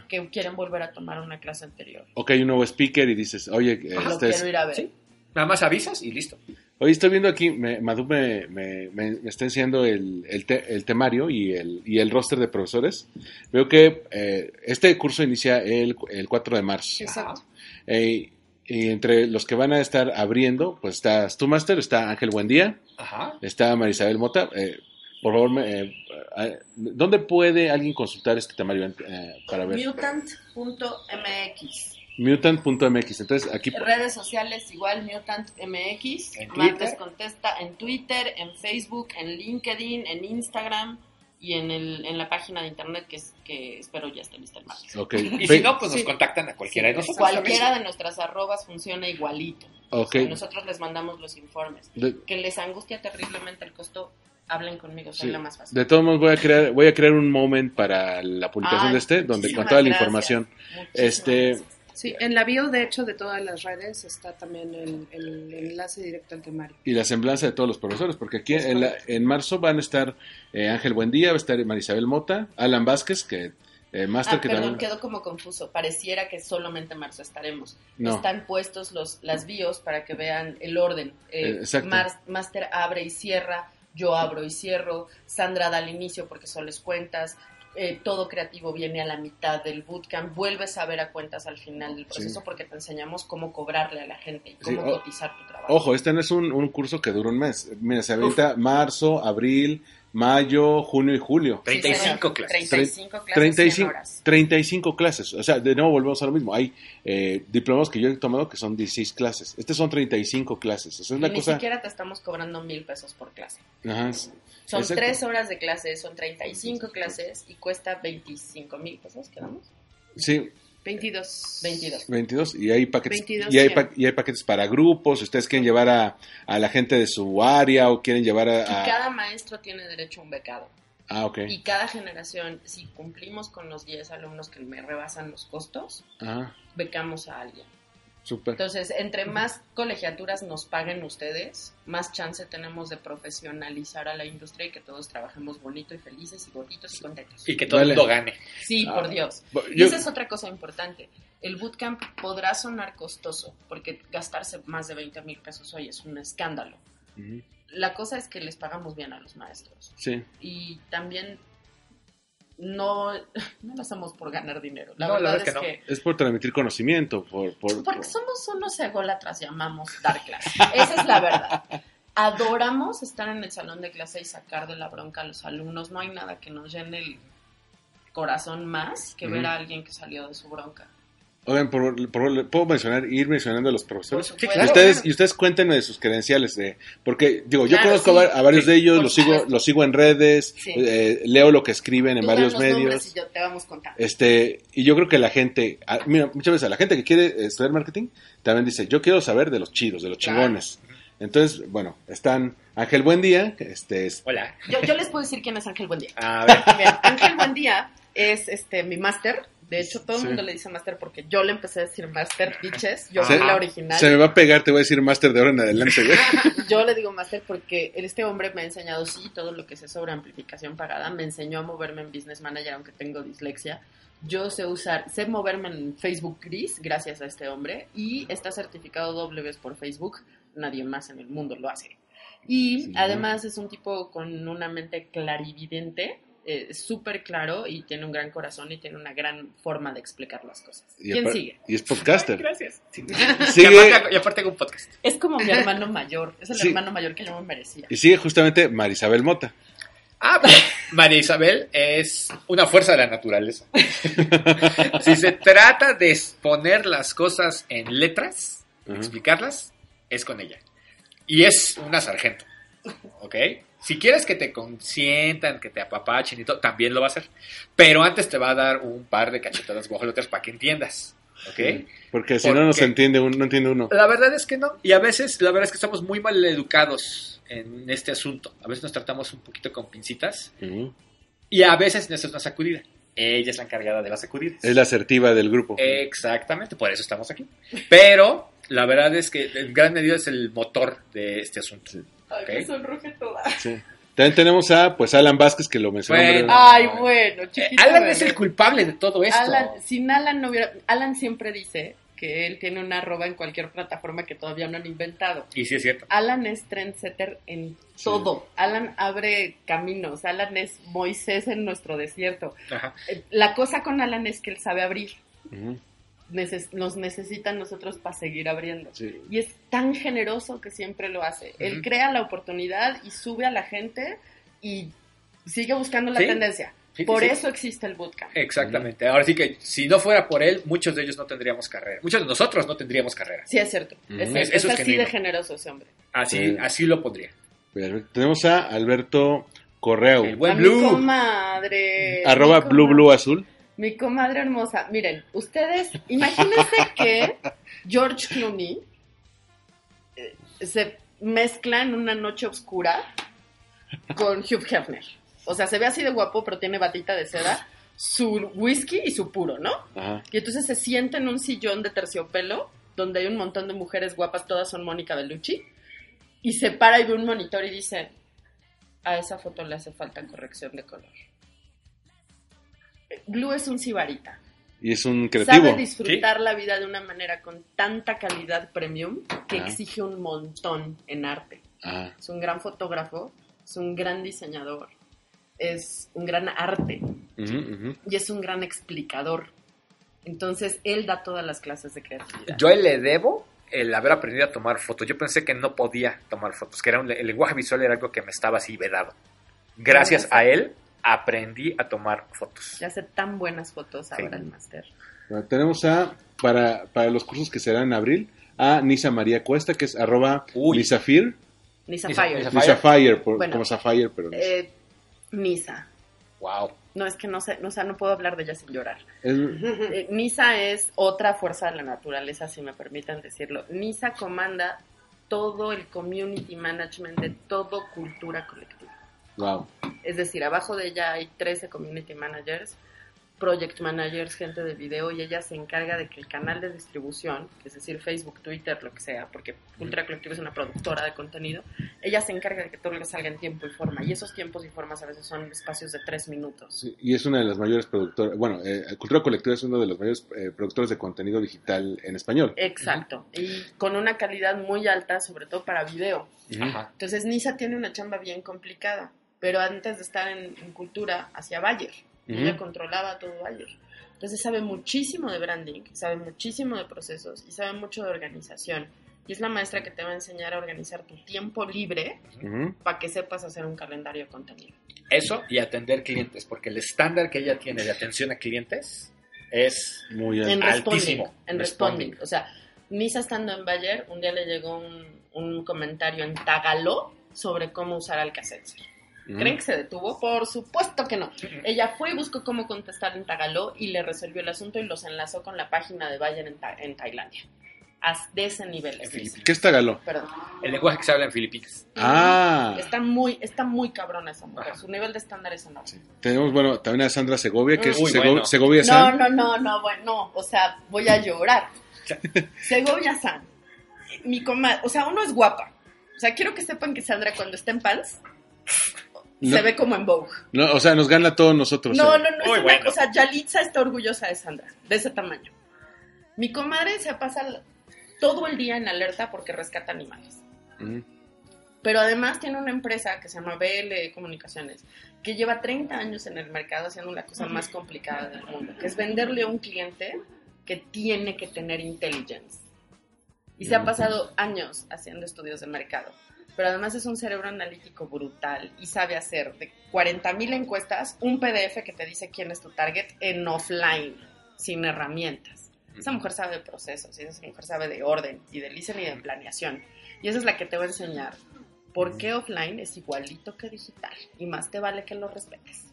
[SPEAKER 5] que quieren volver a tomar una clase anterior.
[SPEAKER 3] Ok, hay un nuevo speaker y dices, oye,
[SPEAKER 5] Lo
[SPEAKER 3] este es-
[SPEAKER 5] quiero ir a ver.
[SPEAKER 6] Sí. Nada más avisas y listo.
[SPEAKER 3] Oye, estoy viendo aquí, me, Madu me, me- me- está enseñando el, el, te- el temario y el, y el roster de profesores. Veo que eh, este curso inicia el, el 4 de marzo.
[SPEAKER 5] Exacto.
[SPEAKER 3] Eh, y entre los que van a estar abriendo, pues está Stu Master, está Ángel Buendía,
[SPEAKER 6] Ajá.
[SPEAKER 3] está Marisabel Mota. Eh, por favor, me- eh, eh, ¿dónde puede alguien consultar este temario eh, para ver?
[SPEAKER 5] Mutant.mx.
[SPEAKER 3] Mutant.mx. Entonces, aquí...
[SPEAKER 5] Redes sociales igual MutantMX. Martes contesta en Twitter, en Facebook, en LinkedIn, en Instagram y en, el, en la página de internet que, es, que espero ya esté lista el martes.
[SPEAKER 3] Ok.
[SPEAKER 6] Y
[SPEAKER 3] Fe-
[SPEAKER 6] si no, pues nos
[SPEAKER 5] Sí.
[SPEAKER 6] contactan a cualquiera de nosotros.
[SPEAKER 5] Cualquiera
[SPEAKER 6] también.
[SPEAKER 5] de nuestras arrobas funciona igualito.
[SPEAKER 3] Ok.
[SPEAKER 5] O sea, nosotros les mandamos los informes.
[SPEAKER 3] De-
[SPEAKER 5] Que les angustia terriblemente el costo, hablen conmigo,
[SPEAKER 3] Sí.
[SPEAKER 5] soy la más fácil.
[SPEAKER 3] De todos modos voy a crear voy a crear un moment para la publicación
[SPEAKER 5] Ay,
[SPEAKER 3] de este donde con toda la
[SPEAKER 5] gracias.
[SPEAKER 3] información.
[SPEAKER 5] Muchísimas
[SPEAKER 3] Este
[SPEAKER 5] gracias.
[SPEAKER 4] Sí, en la bio, de hecho, de todas las redes está también el, el enlace directo al temario.
[SPEAKER 3] y la semblanza de todos los profesores, porque aquí en, la- en marzo van a estar eh, Ángel Buendía, va a estar Marisabel Mota, Alan Vázquez, que eh, máster
[SPEAKER 5] Ah,
[SPEAKER 3] que
[SPEAKER 5] perdón,
[SPEAKER 3] también
[SPEAKER 5] quedó como confuso. Pareciera que solamente en marzo estaremos.
[SPEAKER 3] No.
[SPEAKER 5] Están puestos los, las bios para que vean el orden. Eh,
[SPEAKER 3] Eh.
[SPEAKER 5] Mar- Master abre y cierra, yo abro y cierro, Sandra da al inicio porque solo es cuentas, eh, todo creativo viene a la mitad del bootcamp, vuelves a ver a cuentas al final del proceso
[SPEAKER 3] Sí.
[SPEAKER 5] porque te enseñamos cómo cobrarle a la gente y
[SPEAKER 3] Sí,
[SPEAKER 5] cómo
[SPEAKER 3] o-
[SPEAKER 5] cotizar tu trabajo.
[SPEAKER 3] Ojo, este no es un, un curso que dura un mes. Mira, se avienta marzo, abril, mayo, junio y julio.
[SPEAKER 6] 35
[SPEAKER 5] Sí,
[SPEAKER 6] clases.
[SPEAKER 5] 35 clases,
[SPEAKER 3] 35,
[SPEAKER 5] 100 horas.
[SPEAKER 3] 35 clases. O sea, de nuevo volvemos a lo mismo. Hay eh, diplomados que yo he tomado que son 16 clases. Este son 35 clases. O sea, es una
[SPEAKER 5] Ni
[SPEAKER 3] cosa...
[SPEAKER 5] siquiera te estamos cobrando mil pesos por clase.
[SPEAKER 3] Ajá.
[SPEAKER 5] Son
[SPEAKER 3] Exacto.
[SPEAKER 5] tres horas de clase, son 35 clases y cuesta 25 mil pesos, ¿quedamos?
[SPEAKER 3] Sí,
[SPEAKER 4] 22.
[SPEAKER 5] 22.
[SPEAKER 3] 22 y hay paquetes
[SPEAKER 4] 22,
[SPEAKER 3] y hay, pa- y hay paquetes para grupos ustedes quieren llevar a, a la gente de su área o quieren llevar a,
[SPEAKER 5] Y cada maestro tiene derecho a un becado.
[SPEAKER 3] ah ok
[SPEAKER 5] Y cada generación, si cumplimos con los 10 alumnos que me rebasan los costos,
[SPEAKER 3] Ajá,
[SPEAKER 5] becamos a alguien. Entonces, entre más colegiaturas nos paguen ustedes, más chance tenemos de profesionalizar a la industria y que todos trabajemos bonito y felices y gorditos y contentos.
[SPEAKER 6] Y que todo
[SPEAKER 3] Vale.
[SPEAKER 6] el mundo gane.
[SPEAKER 5] Sí,
[SPEAKER 3] Ah,
[SPEAKER 5] por Dios. Y
[SPEAKER 3] yo-
[SPEAKER 5] esa es otra cosa importante. El bootcamp podrá sonar costoso, porque gastarse más de 20 mil pesos hoy es un escándalo. La cosa es que les pagamos bien a los maestros.
[SPEAKER 3] sí
[SPEAKER 5] Y también no, no lo hacemos por ganar dinero. La
[SPEAKER 6] No, la
[SPEAKER 5] verdad es que,
[SPEAKER 6] que
[SPEAKER 3] es por transmitir conocimiento por, por-
[SPEAKER 5] porque
[SPEAKER 3] por-
[SPEAKER 5] somos unos ególatras y amamos dar clase. Esa es la verdad. Adoramos estar en el salón de clase y sacar de la bronca a los alumnos. No hay nada que nos llene el corazón más que ver a alguien que salió de su bronca.
[SPEAKER 3] Oigan, por- por- puedo mencionar ir mencionando a los profesores
[SPEAKER 6] Sí,
[SPEAKER 3] y
[SPEAKER 5] supuesto.
[SPEAKER 3] ustedes y ustedes cuéntenme de sus credenciales de porque digo yo
[SPEAKER 5] Claro,
[SPEAKER 3] conozco
[SPEAKER 5] sí.
[SPEAKER 3] a va- a varios
[SPEAKER 6] Sí,
[SPEAKER 3] de ellos los sigo los sigo en redes
[SPEAKER 5] Sí.
[SPEAKER 3] eh, leo lo que escriben en
[SPEAKER 5] Tú
[SPEAKER 3] varios medios
[SPEAKER 5] y yo te vamos contando.
[SPEAKER 3] Este, y yo creo que la gente, mira, muchas veces a la gente que quiere estudiar marketing también dice, yo quiero saber de los chidos, de los
[SPEAKER 5] Claro.
[SPEAKER 3] chingones. Entonces, bueno, están Ángel Buendía, este es,
[SPEAKER 6] Hola.
[SPEAKER 5] Yo, yo les puedo decir quién es Ángel Buendía.
[SPEAKER 6] A ver.
[SPEAKER 5] Ángel Buendía es este mi máster. De hecho, todo el
[SPEAKER 3] Sí.
[SPEAKER 5] mundo le dice máster porque yo le empecé a decir máster bitches. Yo soy la original.
[SPEAKER 3] se me va a pegar, te voy a decir máster de ahora en adelante. güey.
[SPEAKER 5] Yo le digo máster porque este hombre me ha enseñado, sí, todo lo que sé sobre amplificación pagada. Me enseñó a moverme en Business Manager, aunque tengo dislexia. Yo sé usar, sé moverme en Facebook Gris gracias a este hombre y está certificado doble vez por Facebook. Nadie más en el mundo lo hace. Y
[SPEAKER 3] Sí.
[SPEAKER 5] además es un tipo con una mente clarividente, eh, súper claro y tiene un gran corazón y tiene una gran forma de explicar las cosas.
[SPEAKER 3] Y
[SPEAKER 5] ¿Quién sigue?
[SPEAKER 3] Y es podcaster.
[SPEAKER 6] Gracias. Sí.
[SPEAKER 3] Sigue-
[SPEAKER 6] Y, aparte, y aparte hago un podcast.
[SPEAKER 5] Es como mi hermano mayor, es el
[SPEAKER 3] Sí.
[SPEAKER 5] hermano mayor que yo me merecía.
[SPEAKER 3] Y sigue justamente Marisabel Mota.
[SPEAKER 6] Ah, pero María Isabel es una fuerza de la naturaleza. si se trata de poner las cosas en letras,
[SPEAKER 3] Ujú.
[SPEAKER 6] explicarlas, es con ella. Y es una sargento. ¿Ok? Si quieres que te consientan, que te apapachen y todo, también lo va a hacer. Pero antes te va a dar un par de cachetadas guajolotas para que entiendas. ¿Ok?
[SPEAKER 3] Porque si
[SPEAKER 6] ¿Por
[SPEAKER 3] no, no se entiende, no entiende uno.
[SPEAKER 6] La verdad es que no. Y a veces, la verdad es que estamos muy mal educados en este asunto. A veces nos tratamos un poquito con pincitas y a veces necesitas una sacudida. Ella es la encargada de las sacudidas.
[SPEAKER 3] Es la asertiva del grupo.
[SPEAKER 6] Exactamente, por eso estamos aquí. Pero la verdad es que en gran medida es el motor de este asunto.
[SPEAKER 3] Sí.
[SPEAKER 5] Ay,
[SPEAKER 6] Ok.
[SPEAKER 5] me sonroje toda.
[SPEAKER 3] Sí. También tenemos a pues Alan Vázquez, que lo mencionó.
[SPEAKER 6] Bueno.
[SPEAKER 5] Ay, bueno,
[SPEAKER 6] Eh,
[SPEAKER 5] chiquito.
[SPEAKER 6] Alan
[SPEAKER 5] bebé.
[SPEAKER 6] es el culpable de todo esto.
[SPEAKER 5] Alan, sin Alan no hubiera. Alan siempre dice que él tiene una arroba en cualquier plataforma que todavía no han inventado.
[SPEAKER 6] Y sí es cierto.
[SPEAKER 5] Alan es trendsetter en todo. Alan abre caminos. Alan es Moisés en nuestro desierto.
[SPEAKER 6] Ajá.
[SPEAKER 5] La cosa con Alan es que él sabe abrir.
[SPEAKER 3] Ujú.
[SPEAKER 5] Neces- nos necesitan nosotros para seguir abriendo.
[SPEAKER 3] Sí.
[SPEAKER 5] Y es tan generoso que siempre lo hace. Él crea la oportunidad y sube a la gente y sigue buscando la
[SPEAKER 6] Sí.
[SPEAKER 5] tendencia.
[SPEAKER 6] Sí,
[SPEAKER 5] Por
[SPEAKER 6] sí.
[SPEAKER 5] eso existe el bootcamp.
[SPEAKER 6] Exactamente. Ahora sí que si no fuera por él, muchos de ellos no tendríamos carrera. Muchos de nosotros no tendríamos carrera.
[SPEAKER 5] Sí, es cierto. Es,
[SPEAKER 6] Es-
[SPEAKER 5] es
[SPEAKER 6] eso es
[SPEAKER 5] así
[SPEAKER 6] genuino.
[SPEAKER 5] de generoso ese hombre.
[SPEAKER 6] Así,
[SPEAKER 3] Sí.
[SPEAKER 6] así lo pondría.
[SPEAKER 3] Perfecto. Tenemos a Alberto Correo.
[SPEAKER 6] El buen
[SPEAKER 5] a mi
[SPEAKER 6] Blue.
[SPEAKER 5] comadre.
[SPEAKER 3] Arroba
[SPEAKER 5] mi
[SPEAKER 3] Blue. Blue Azul.
[SPEAKER 5] Mi comadre hermosa. Miren, ustedes, imagínense que George Clooney eh, se mezcla en una noche oscura con Hugh Hefner. O sea, se ve así de guapo, pero tiene batita de seda, su whisky y su puro, ¿no?
[SPEAKER 3] Ajá.
[SPEAKER 5] Y entonces se sienta en un sillón de terciopelo, donde hay un montón de mujeres guapas, todas son Mónica Bellucci, y se para y ve un monitor y dice, a esa foto le hace falta corrección de color. Blue es un sibarita.
[SPEAKER 3] Y es un
[SPEAKER 5] Sabe
[SPEAKER 3] creativo.
[SPEAKER 5] disfrutar la vida de una manera con tanta calidad premium que
[SPEAKER 3] Ah.
[SPEAKER 5] exige un montón en arte.
[SPEAKER 3] Ah,
[SPEAKER 5] Es un gran fotógrafo, es un gran diseñador, es un gran arte y es un gran explicador. Entonces, él da todas las clases de creatividad.
[SPEAKER 6] Yo le debo el haber aprendido a tomar fotos. Yo pensé que no podía tomar fotos, que era un- el lenguaje visual era algo que me estaba así vedado. Gracias a él aprendí a tomar fotos.
[SPEAKER 5] Ya hace tan buenas fotos ahora
[SPEAKER 6] Sí.
[SPEAKER 5] el máster.
[SPEAKER 3] Bueno, tenemos a, para, para los cursos que serán en abril, a Nisa María Cuesta, que es arroba. Nisafir.
[SPEAKER 5] Ni
[SPEAKER 6] Nisa-
[SPEAKER 5] Sapphire.
[SPEAKER 6] Nisa-
[SPEAKER 3] Ni Sapphire, por-
[SPEAKER 5] Bueno.
[SPEAKER 3] como Sapphire, pero no.
[SPEAKER 5] Eh, Nisa.
[SPEAKER 6] Wow.
[SPEAKER 5] No, es que no sé, no, o sea, no puedo hablar de ella sin llorar.
[SPEAKER 3] Es-
[SPEAKER 5] Eh, Nisa es otra fuerza de la naturaleza, si me permiten decirlo. Nisa comanda todo el community management de todo cultura colectiva.
[SPEAKER 3] Wow.
[SPEAKER 5] Es decir, abajo de ella hay 13 community managers, project managers, gente de video, y ella se encarga de que el canal de distribución, es decir, Facebook, Twitter, lo que sea, porque Cultura Colectiva es una productora de contenido, ella se encarga de que todo le salga en tiempo y forma. Y esos tiempos y formas a veces son espacios de tres minutos.
[SPEAKER 3] Sí, y es una de las mayores productoras, bueno, eh, Cultura Colectiva es uno de los mayores eh, productores de contenido digital en español.
[SPEAKER 5] Exacto. Y con una calidad muy alta, sobre todo para video.
[SPEAKER 6] Ajá.
[SPEAKER 5] Entonces, Nisa tiene una chamba bien complicada, pero antes de estar en, en cultura, hacía Bayer. Y
[SPEAKER 3] Ujú.
[SPEAKER 5] Ella controlaba todo Bayer. Entonces, sabe muchísimo de branding, sabe muchísimo de procesos y sabe mucho de organización. Y es la maestra que te va a enseñar a organizar tu tiempo libre
[SPEAKER 3] Ujú.
[SPEAKER 5] para que sepas hacer un calendario de contenido.
[SPEAKER 6] Eso y atender clientes, porque el estándar que ella tiene de atención a clientes es
[SPEAKER 3] Muy
[SPEAKER 5] En
[SPEAKER 3] alto.
[SPEAKER 5] responding.
[SPEAKER 6] altísimo.
[SPEAKER 5] En responding. O sea, Nisa estando en Bayer, un día le llegó un, un comentario en Tagalog sobre cómo usar Alcacelser. ¿Creen que se detuvo? Por supuesto que no. Ella fue y buscó cómo contestar en Tagalog y le resolvió el asunto y los enlazó con la página de Bayer en, Ta- en Tailandia. Haz de ese nivel.
[SPEAKER 6] En
[SPEAKER 5] es
[SPEAKER 6] Filipinas.
[SPEAKER 3] ¿Qué está Galo?
[SPEAKER 5] Perdón.
[SPEAKER 6] el lenguaje que se habla en Filipinas.
[SPEAKER 3] Ah.
[SPEAKER 5] Está muy, está muy cabrona esa mujer.
[SPEAKER 6] Ajá.
[SPEAKER 5] Su nivel de estándar es enorme.
[SPEAKER 3] Tenemos, bueno, también a Sandra Segovia, que es
[SPEAKER 6] Uy,
[SPEAKER 3] Sego-
[SPEAKER 6] bueno.
[SPEAKER 3] Segovia
[SPEAKER 5] No,
[SPEAKER 3] San.
[SPEAKER 5] no, no, no, bueno, no, o sea, voy a llorar. Segovia San, mi comadre, o sea, uno es guapa. O sea, quiero que sepan que Sandra cuando está en pants
[SPEAKER 3] No.
[SPEAKER 5] se ve como en Vogue.
[SPEAKER 3] No, o sea, nos gana a todos nosotros.
[SPEAKER 5] No,
[SPEAKER 3] eh.
[SPEAKER 5] no, no, es
[SPEAKER 6] Muy
[SPEAKER 5] una
[SPEAKER 6] bueno.
[SPEAKER 5] cosa, Yalitza está orgullosa de Sandra, de ese tamaño. Mi comadre se pasa todo el día en alerta porque rescata animales.
[SPEAKER 3] Ujú.
[SPEAKER 5] Pero además tiene una empresa que se llama BL Comunicaciones, que lleva 30 años en el mercado haciendo la cosa más complicada del mundo, que es venderle a un cliente que tiene que tener intelligence. Y se ha pasado años haciendo estudios de mercado. Pero además es un cerebro analítico brutal y sabe hacer de 40.000 encuestas un PDF que te dice quién es tu target en offline, sin herramientas. Esa mujer sabe de procesos y esa mujer sabe de orden y de listening y de planeación. Y esa es la que te va a enseñar por qué offline es igualito que digital. Y más te vale que lo respetes.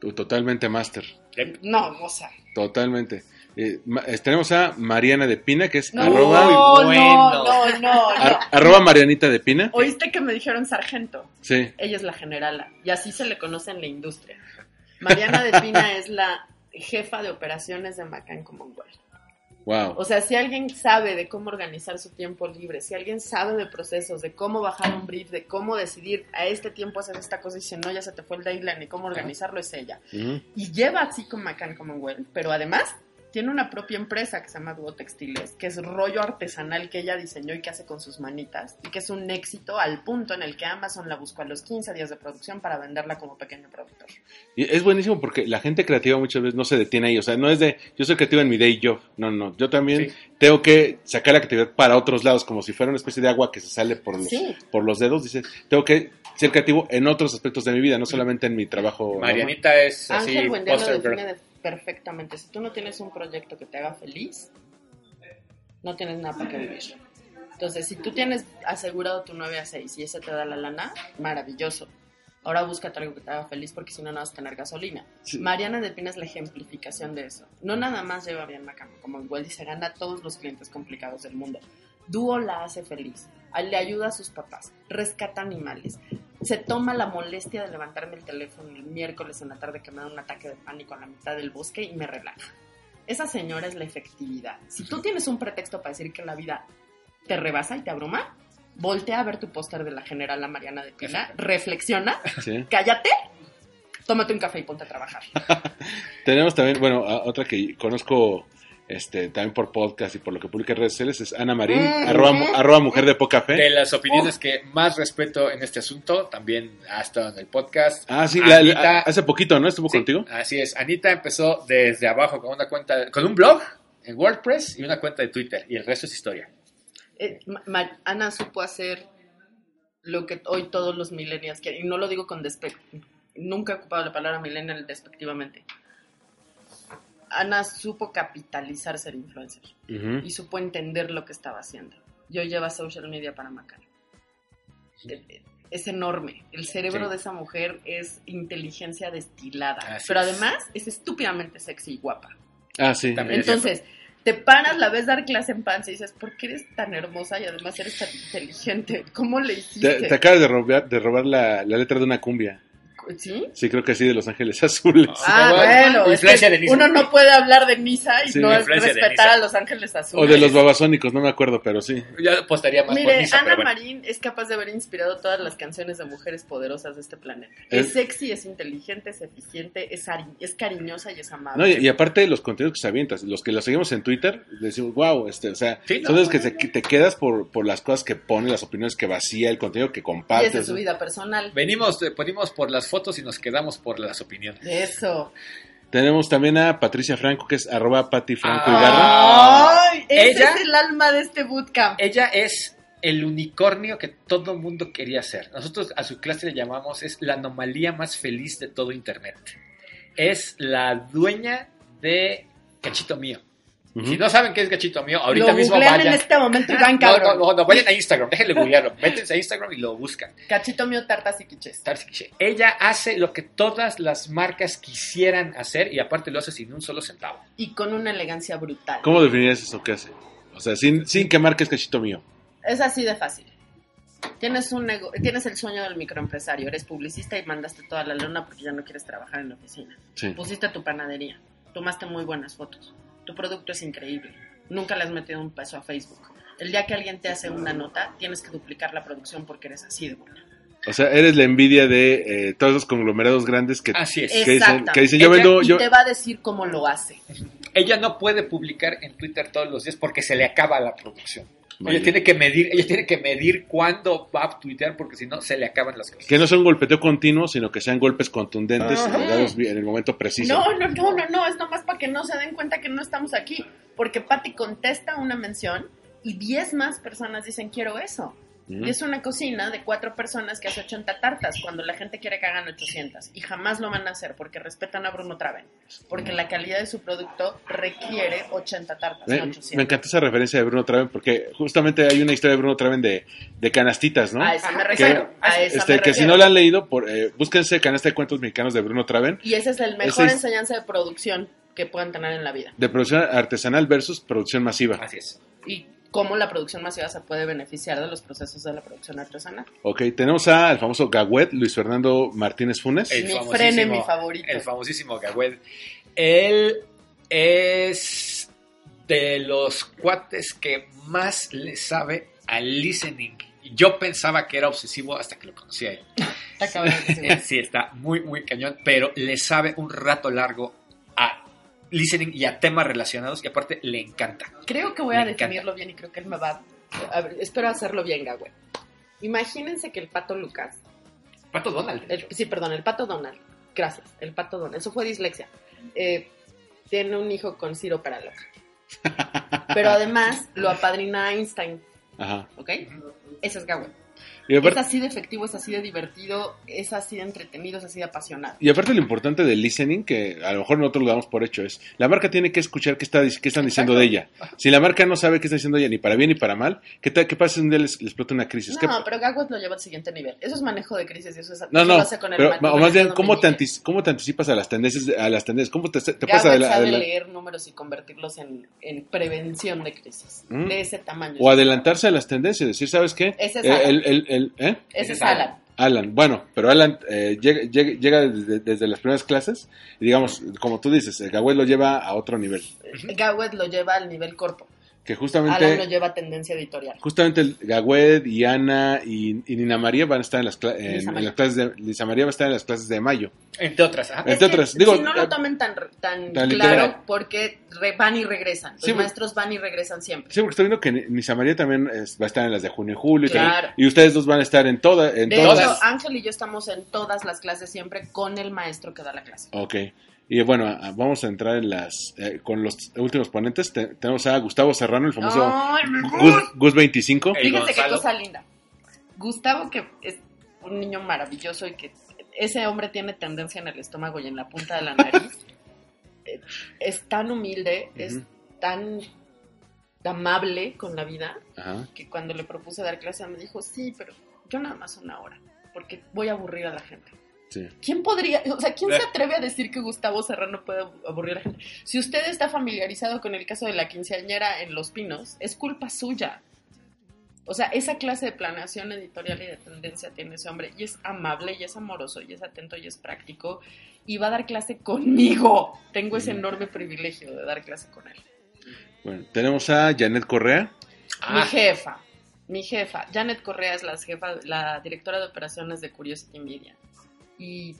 [SPEAKER 3] Tú, Totalmente máster.
[SPEAKER 5] No, o sea.
[SPEAKER 3] Totalmente. Eh, eh, tenemos a Mariana de Pina, que es
[SPEAKER 5] No,
[SPEAKER 3] arroba,
[SPEAKER 5] no,
[SPEAKER 6] bueno.
[SPEAKER 5] no, no, no.
[SPEAKER 3] ar- arroba Marianita de Pina.
[SPEAKER 5] ¿Oíste que me dijeron sargento?
[SPEAKER 3] Sí.
[SPEAKER 5] Ella es la generala y así se le conoce en la industria. Mariana de Pina es la jefa de operaciones de Macan Commonwealth.
[SPEAKER 3] Wow.
[SPEAKER 5] O sea, si alguien sabe de cómo organizar su tiempo libre, si alguien sabe de procesos, de cómo bajar un brief, de cómo decidir a este tiempo hacer esta cosa y si no ya se te fue el deadline y cómo organizarlo es ella. Y lleva así con Macan Commonwealth, pero además tiene una propia empresa que se llama Duo Textiles, que es rollo artesanal que ella diseñó y que hace con sus manitas, y que es un éxito al punto en el que Amazon la buscó a los 15 días de producción para venderla como pequeño productor.
[SPEAKER 3] Y es buenísimo porque la gente creativa muchas veces no se detiene ahí. O sea, no es de yo soy creativo en mi day job. No, no. Yo también
[SPEAKER 6] Sí.
[SPEAKER 3] tengo que sacar la creatividad para otros lados, como si fuera una especie de agua que se sale por los,
[SPEAKER 5] Sí.
[SPEAKER 3] por los dedos. Dices, tengo que ser creativo en otros aspectos de mi vida, no solamente en mi trabajo. normal.
[SPEAKER 6] Marianita es así,
[SPEAKER 5] Ángel Perfectamente. Si tú no tienes un proyecto que te haga feliz, no tienes nada para qué vivir. Entonces, si tú tienes asegurado tu 9 a 6 y ese te da la lana, maravilloso. Ahora búscate algo que te haga feliz porque si no, no vas a tener gasolina.
[SPEAKER 3] Sí.
[SPEAKER 5] Mariana de Pina es la ejemplificación de eso. No nada más lleva bien Macamo, como igual y se gana a todos los clientes complicados del mundo. Dúo la hace feliz, le ayuda a sus papás, rescata animales, se toma la molestia de levantarme el teléfono el miércoles en la tarde que me da un ataque de pánico a la mitad del bosque y me relaja. Esa señora es la efectividad. Si tú tienes un pretexto para decir que la vida te rebasa y te abruma, voltea a ver tu póster de la general Mariana de Pina, reflexiona,
[SPEAKER 3] Sí.
[SPEAKER 5] cállate, tómate un café y ponte a trabajar.
[SPEAKER 3] Tenemos también, bueno, otra que conozco este también por podcast y por lo que publica en redes sociales es Ana Marín,
[SPEAKER 5] Mm.
[SPEAKER 3] arroba, mu- arroba mujer de poca fe.
[SPEAKER 6] De las opiniones que más respeto en este asunto, también ha estado en el podcast.
[SPEAKER 3] Ah, sí, la- la-
[SPEAKER 6] Anita-
[SPEAKER 3] hace poquito, ¿no? Estuvo
[SPEAKER 6] Sí,
[SPEAKER 3] contigo.
[SPEAKER 6] Así es. Anita empezó desde abajo con una cuenta, con un blog en WordPress y una cuenta de Twitter. Y el resto es historia.
[SPEAKER 5] Eh, Ana supo hacer lo que hoy todos los millennials quieren, y no lo digo con, despe- nunca he ocupado la palabra millennial despectivamente. Ana supo capitalizar ser influencer y supo entender lo que estaba haciendo. Yo lleva social media para Macal. Es enorme. El cerebro
[SPEAKER 6] Sí.
[SPEAKER 5] de esa mujer es inteligencia destilada.
[SPEAKER 6] Así
[SPEAKER 5] pero
[SPEAKER 6] es.
[SPEAKER 5] además es estúpidamente sexy y guapa.
[SPEAKER 3] Ah, sí.
[SPEAKER 6] También.
[SPEAKER 5] Entonces, te paras, la ves dar clase en pants y dices, ¿por qué eres tan hermosa y además eres tan inteligente? ¿Cómo le hiciste?
[SPEAKER 3] Te, te acabas de robar, de robar la, la letra de una cumbia.
[SPEAKER 5] ¿Sí?
[SPEAKER 3] Sí, creo que sí, de Los Ángeles Azules.
[SPEAKER 5] Ah, bueno, es
[SPEAKER 6] Influencia
[SPEAKER 5] que
[SPEAKER 6] de Nisa.
[SPEAKER 5] uno no puede hablar de Nisa y
[SPEAKER 3] Sí.
[SPEAKER 5] no
[SPEAKER 6] de
[SPEAKER 5] respetar a Los Ángeles
[SPEAKER 3] O
[SPEAKER 5] Azules.
[SPEAKER 3] de los babasónicos, no me acuerdo, pero sí.
[SPEAKER 6] Yo apostaría más por
[SPEAKER 5] Mire,
[SPEAKER 6] Nisa,
[SPEAKER 5] Ana
[SPEAKER 6] pero bueno.
[SPEAKER 5] Marín es capaz de haber inspirado todas las canciones de mujeres poderosas de este planeta.
[SPEAKER 3] Es-
[SPEAKER 5] Es, sexy, es inteligente, es eficiente, es, ari- es cariñosa y es amable.
[SPEAKER 3] No, y, y aparte los contenidos que se avientan, los que los seguimos en Twitter, decimos, wow, este, o sea,
[SPEAKER 6] Sí, no,
[SPEAKER 3] son los que se- te quedas por, por las cosas que pone, las opiniones que vacía, el contenido que
[SPEAKER 5] y
[SPEAKER 3] comparte.
[SPEAKER 5] esa es su vida personal.
[SPEAKER 6] Venimos, eh, venimos por las fotos y nos quedamos por las opiniones.
[SPEAKER 5] Eso.
[SPEAKER 3] Tenemos también a Patricia Franco, que es arroba Pati Franco
[SPEAKER 6] Ah.
[SPEAKER 5] Ese
[SPEAKER 6] Ella-
[SPEAKER 5] es el alma de este bootcamp.
[SPEAKER 6] Ella es el unicornio que todo mundo quería ser. Nosotros a su clase le llamamos, es la anomalía más feliz de todo Internet. Es la dueña de Cachito Mío.
[SPEAKER 3] Ujú.
[SPEAKER 6] Si no saben qué es Gachito Mío, ahorita
[SPEAKER 5] Lo
[SPEAKER 6] mismo vayan.
[SPEAKER 5] en este momento y van
[SPEAKER 6] No,
[SPEAKER 5] cabrón.
[SPEAKER 6] no, no, no, vayan a Instagram, déjenle googlearlo. Métense a Instagram y lo buscan.
[SPEAKER 5] Cachito mío, tartas y quiches.
[SPEAKER 6] Tarsi Quiche. Ella hace lo que todas las marcas quisieran hacer y aparte lo hace sin un solo centavo.
[SPEAKER 5] Y con una elegancia brutal.
[SPEAKER 3] ¿Cómo definirías eso que hace? O sea, sin, sin que marques cachito mío.
[SPEAKER 5] Es así de fácil. Tienes, un nego- tienes el sueño del microempresario, eres publicista y mandaste toda la luna porque ya no quieres trabajar en la oficina.
[SPEAKER 3] Sí.
[SPEAKER 5] Pusiste tu panadería, tomaste muy buenas fotos, tu producto es increíble, nunca le has metido un peso a Facebook. El día que alguien te hace una nota, tienes que duplicar la producción porque eres así de buena.
[SPEAKER 3] O sea, eres la envidia de eh, todos los conglomerados grandes que,
[SPEAKER 6] Así es.
[SPEAKER 3] que dicen, que dicen, yo
[SPEAKER 6] Ella-
[SPEAKER 3] vendo, yo,
[SPEAKER 5] te va a decir cómo lo hace.
[SPEAKER 6] Ella no puede publicar en Twitter todos los días porque se le acaba la producción.
[SPEAKER 3] Vaya.
[SPEAKER 6] Ella tiene que medir, ella tiene que medir cuándo va a tuitear porque si no se le acaban las cosas.
[SPEAKER 3] que no sea un golpeteo continuo, sino que sean golpes contundentes dados en el momento preciso.
[SPEAKER 5] No, no, no, no, no, es nomás para que no se den cuenta que no estamos aquí. Porque Patty contesta una mención y 10 más personas dicen quiero eso. Y es una cocina de cuatro personas que hace 80 tartas cuando la gente quiere que hagan 800. Y jamás lo van a hacer porque respetan a Bruno Traven. Porque la calidad de su producto requiere 80 tartas,
[SPEAKER 3] Me,
[SPEAKER 5] no 800.
[SPEAKER 3] me encanta esa referencia de Bruno Traven porque justamente hay una historia de Bruno Traven de, de canastitas, ¿no?
[SPEAKER 5] A esa me refiero. a esa
[SPEAKER 3] Este,
[SPEAKER 5] me
[SPEAKER 3] que si no la han leído, por, eh, búsquense Canasta de Cuentos Mexicanos de Bruno Traven,
[SPEAKER 5] Y esa es el mejor
[SPEAKER 3] es-
[SPEAKER 5] enseñanza de producción que puedan tener en la vida.
[SPEAKER 3] de producción artesanal versus producción masiva.
[SPEAKER 6] Así es.
[SPEAKER 5] Y cómo la producción masiva se puede beneficiar de los procesos de la producción artesanal.
[SPEAKER 3] Ok, tenemos a- al famoso Gawet, Luis Fernando Martínez Funes.
[SPEAKER 5] Mi
[SPEAKER 6] famosísimo-
[SPEAKER 5] frene, mi favorito.
[SPEAKER 6] El famosísimo Gawed. Él es de los cuates que más le sabe al listening. Y Yo pensaba que era obsesivo hasta que lo conocí a él.
[SPEAKER 5] Está cabrón, sí,
[SPEAKER 6] está muy, muy cañón, pero le sabe un rato largo listening y a temas relacionados y aparte le encanta.
[SPEAKER 5] Creo que voy a
[SPEAKER 6] encanta.
[SPEAKER 5] definirlo bien y creo que él me va a ver, espero hacerlo bien, Gagüe. Imagínense que el pato Lucas,
[SPEAKER 6] Pato Donald.
[SPEAKER 5] el- sí, perdón, el pato Donald, gracias, el pato Donald, eso fue dislexia, eh, tiene un hijo con Ciro para loca. Pero además lo apadrina Einstein,
[SPEAKER 3] Ajá.
[SPEAKER 5] ¿ok? Ese es Gagüe.
[SPEAKER 3] Y aparte,
[SPEAKER 5] Es así de efectivo, es así de divertido, es así de entretenido, es así de apasionado.
[SPEAKER 3] y aparte lo importante del listening, que a lo mejor nosotros lo damos por hecho, es la marca tiene que escuchar qué, está, qué están diciendo de ella. Si la marca no sabe qué está diciendo ella, ni para bien ni para mal, ¿qué, tal- qué pasa si un día les, les explota una crisis? ¿Qué-
[SPEAKER 5] No, pero Gagüe lo lleva al siguiente nivel. Eso es manejo de crisis y eso es
[SPEAKER 3] No, no,
[SPEAKER 5] lo hace con el
[SPEAKER 3] pero o más bien, ¿cómo te, cómo te anticipas a las tendencias? de- A las tendencias? ¿Cómo te, te puedes
[SPEAKER 5] Gawet
[SPEAKER 3] adela-
[SPEAKER 5] sabe leer números y convertirlos en, en prevención de crisis.
[SPEAKER 3] Mm.
[SPEAKER 5] De ese tamaño.
[SPEAKER 3] o adelantarse a las tendencias? Decir, ¿sabes qué?
[SPEAKER 5] Ese es
[SPEAKER 3] Eh, el, el- ¿eh?
[SPEAKER 5] Ese es
[SPEAKER 6] Ese es Alan.
[SPEAKER 3] Bueno, pero Alan eh, llega, llega- llega desde, desde las primeras clases y digamos, como tú dices, el Gawel lo lleva a otro nivel.
[SPEAKER 5] Gawet lo lleva al nivel corpo.
[SPEAKER 3] Que
[SPEAKER 5] Alan lo
[SPEAKER 3] justamente,
[SPEAKER 5] lleva a tendencia editorial.
[SPEAKER 3] justamente Gawed y Ana y, y Nina María van a estar en las, cla- en-
[SPEAKER 5] Lisa
[SPEAKER 3] en
[SPEAKER 5] María.
[SPEAKER 3] las clases de, Lisa María va a estar en las clases de mayo.
[SPEAKER 6] Entre otras. ajá.
[SPEAKER 3] Entre
[SPEAKER 5] Es que
[SPEAKER 3] otras, digo,
[SPEAKER 5] si no
[SPEAKER 3] eh,
[SPEAKER 5] lo tomen tan, tan,
[SPEAKER 3] tan
[SPEAKER 5] claro,
[SPEAKER 3] literal.
[SPEAKER 5] porque re- van y regresan. Los
[SPEAKER 3] Sí,
[SPEAKER 5] maestros van y regresan siempre.
[SPEAKER 3] Sí, porque estoy viendo que Nisa María también es- va a estar en las de junio y julio. y
[SPEAKER 5] Claro.
[SPEAKER 3] también- Y, ustedes dos van a estar en, toda, en
[SPEAKER 5] De
[SPEAKER 3] todas.
[SPEAKER 5] hecho, Ángel y yo estamos en todas las clases siempre con el maestro que da la clase.
[SPEAKER 3] Ok. Y bueno, vamos a entrar en las eh, con los últimos ponentes. Te- tenemos a Gustavo Serrano, el famoso. Gus, Gus 25.
[SPEAKER 6] El
[SPEAKER 5] Fíjense qué
[SPEAKER 6] Gonzalo.
[SPEAKER 5] cosa linda. Gustavo, que es un niño maravilloso y que ese hombre tiene tendencia en el estómago y en la punta de la nariz. Eh, es tan humilde, es tan amable con la vida,
[SPEAKER 3] Ajá.
[SPEAKER 5] que cuando le propuse dar clase me dijo, sí, pero yo nada más una hora, porque voy a aburrir a la gente.
[SPEAKER 3] Sí.
[SPEAKER 5] ¿Quién podría, o sea, quién se
[SPEAKER 6] Eh.
[SPEAKER 5] atreve a decir que Gustavo Serrano puede aburrir a la gente? Si usted está familiarizado con el caso de la quinceañera en Los Pinos, es culpa suya. O sea, esa clase de planeación editorial y de tendencia tiene ese hombre. Y es amable, y es amoroso, y es atento, y es práctico. Y va a dar clase conmigo. Tengo ese enorme privilegio de dar clase con él.
[SPEAKER 3] Bueno, tenemos a Janet Correa.
[SPEAKER 5] Mi jefa, mi jefa, Janet Correa es la jefa, la directora de operaciones de Curiosity Media. Y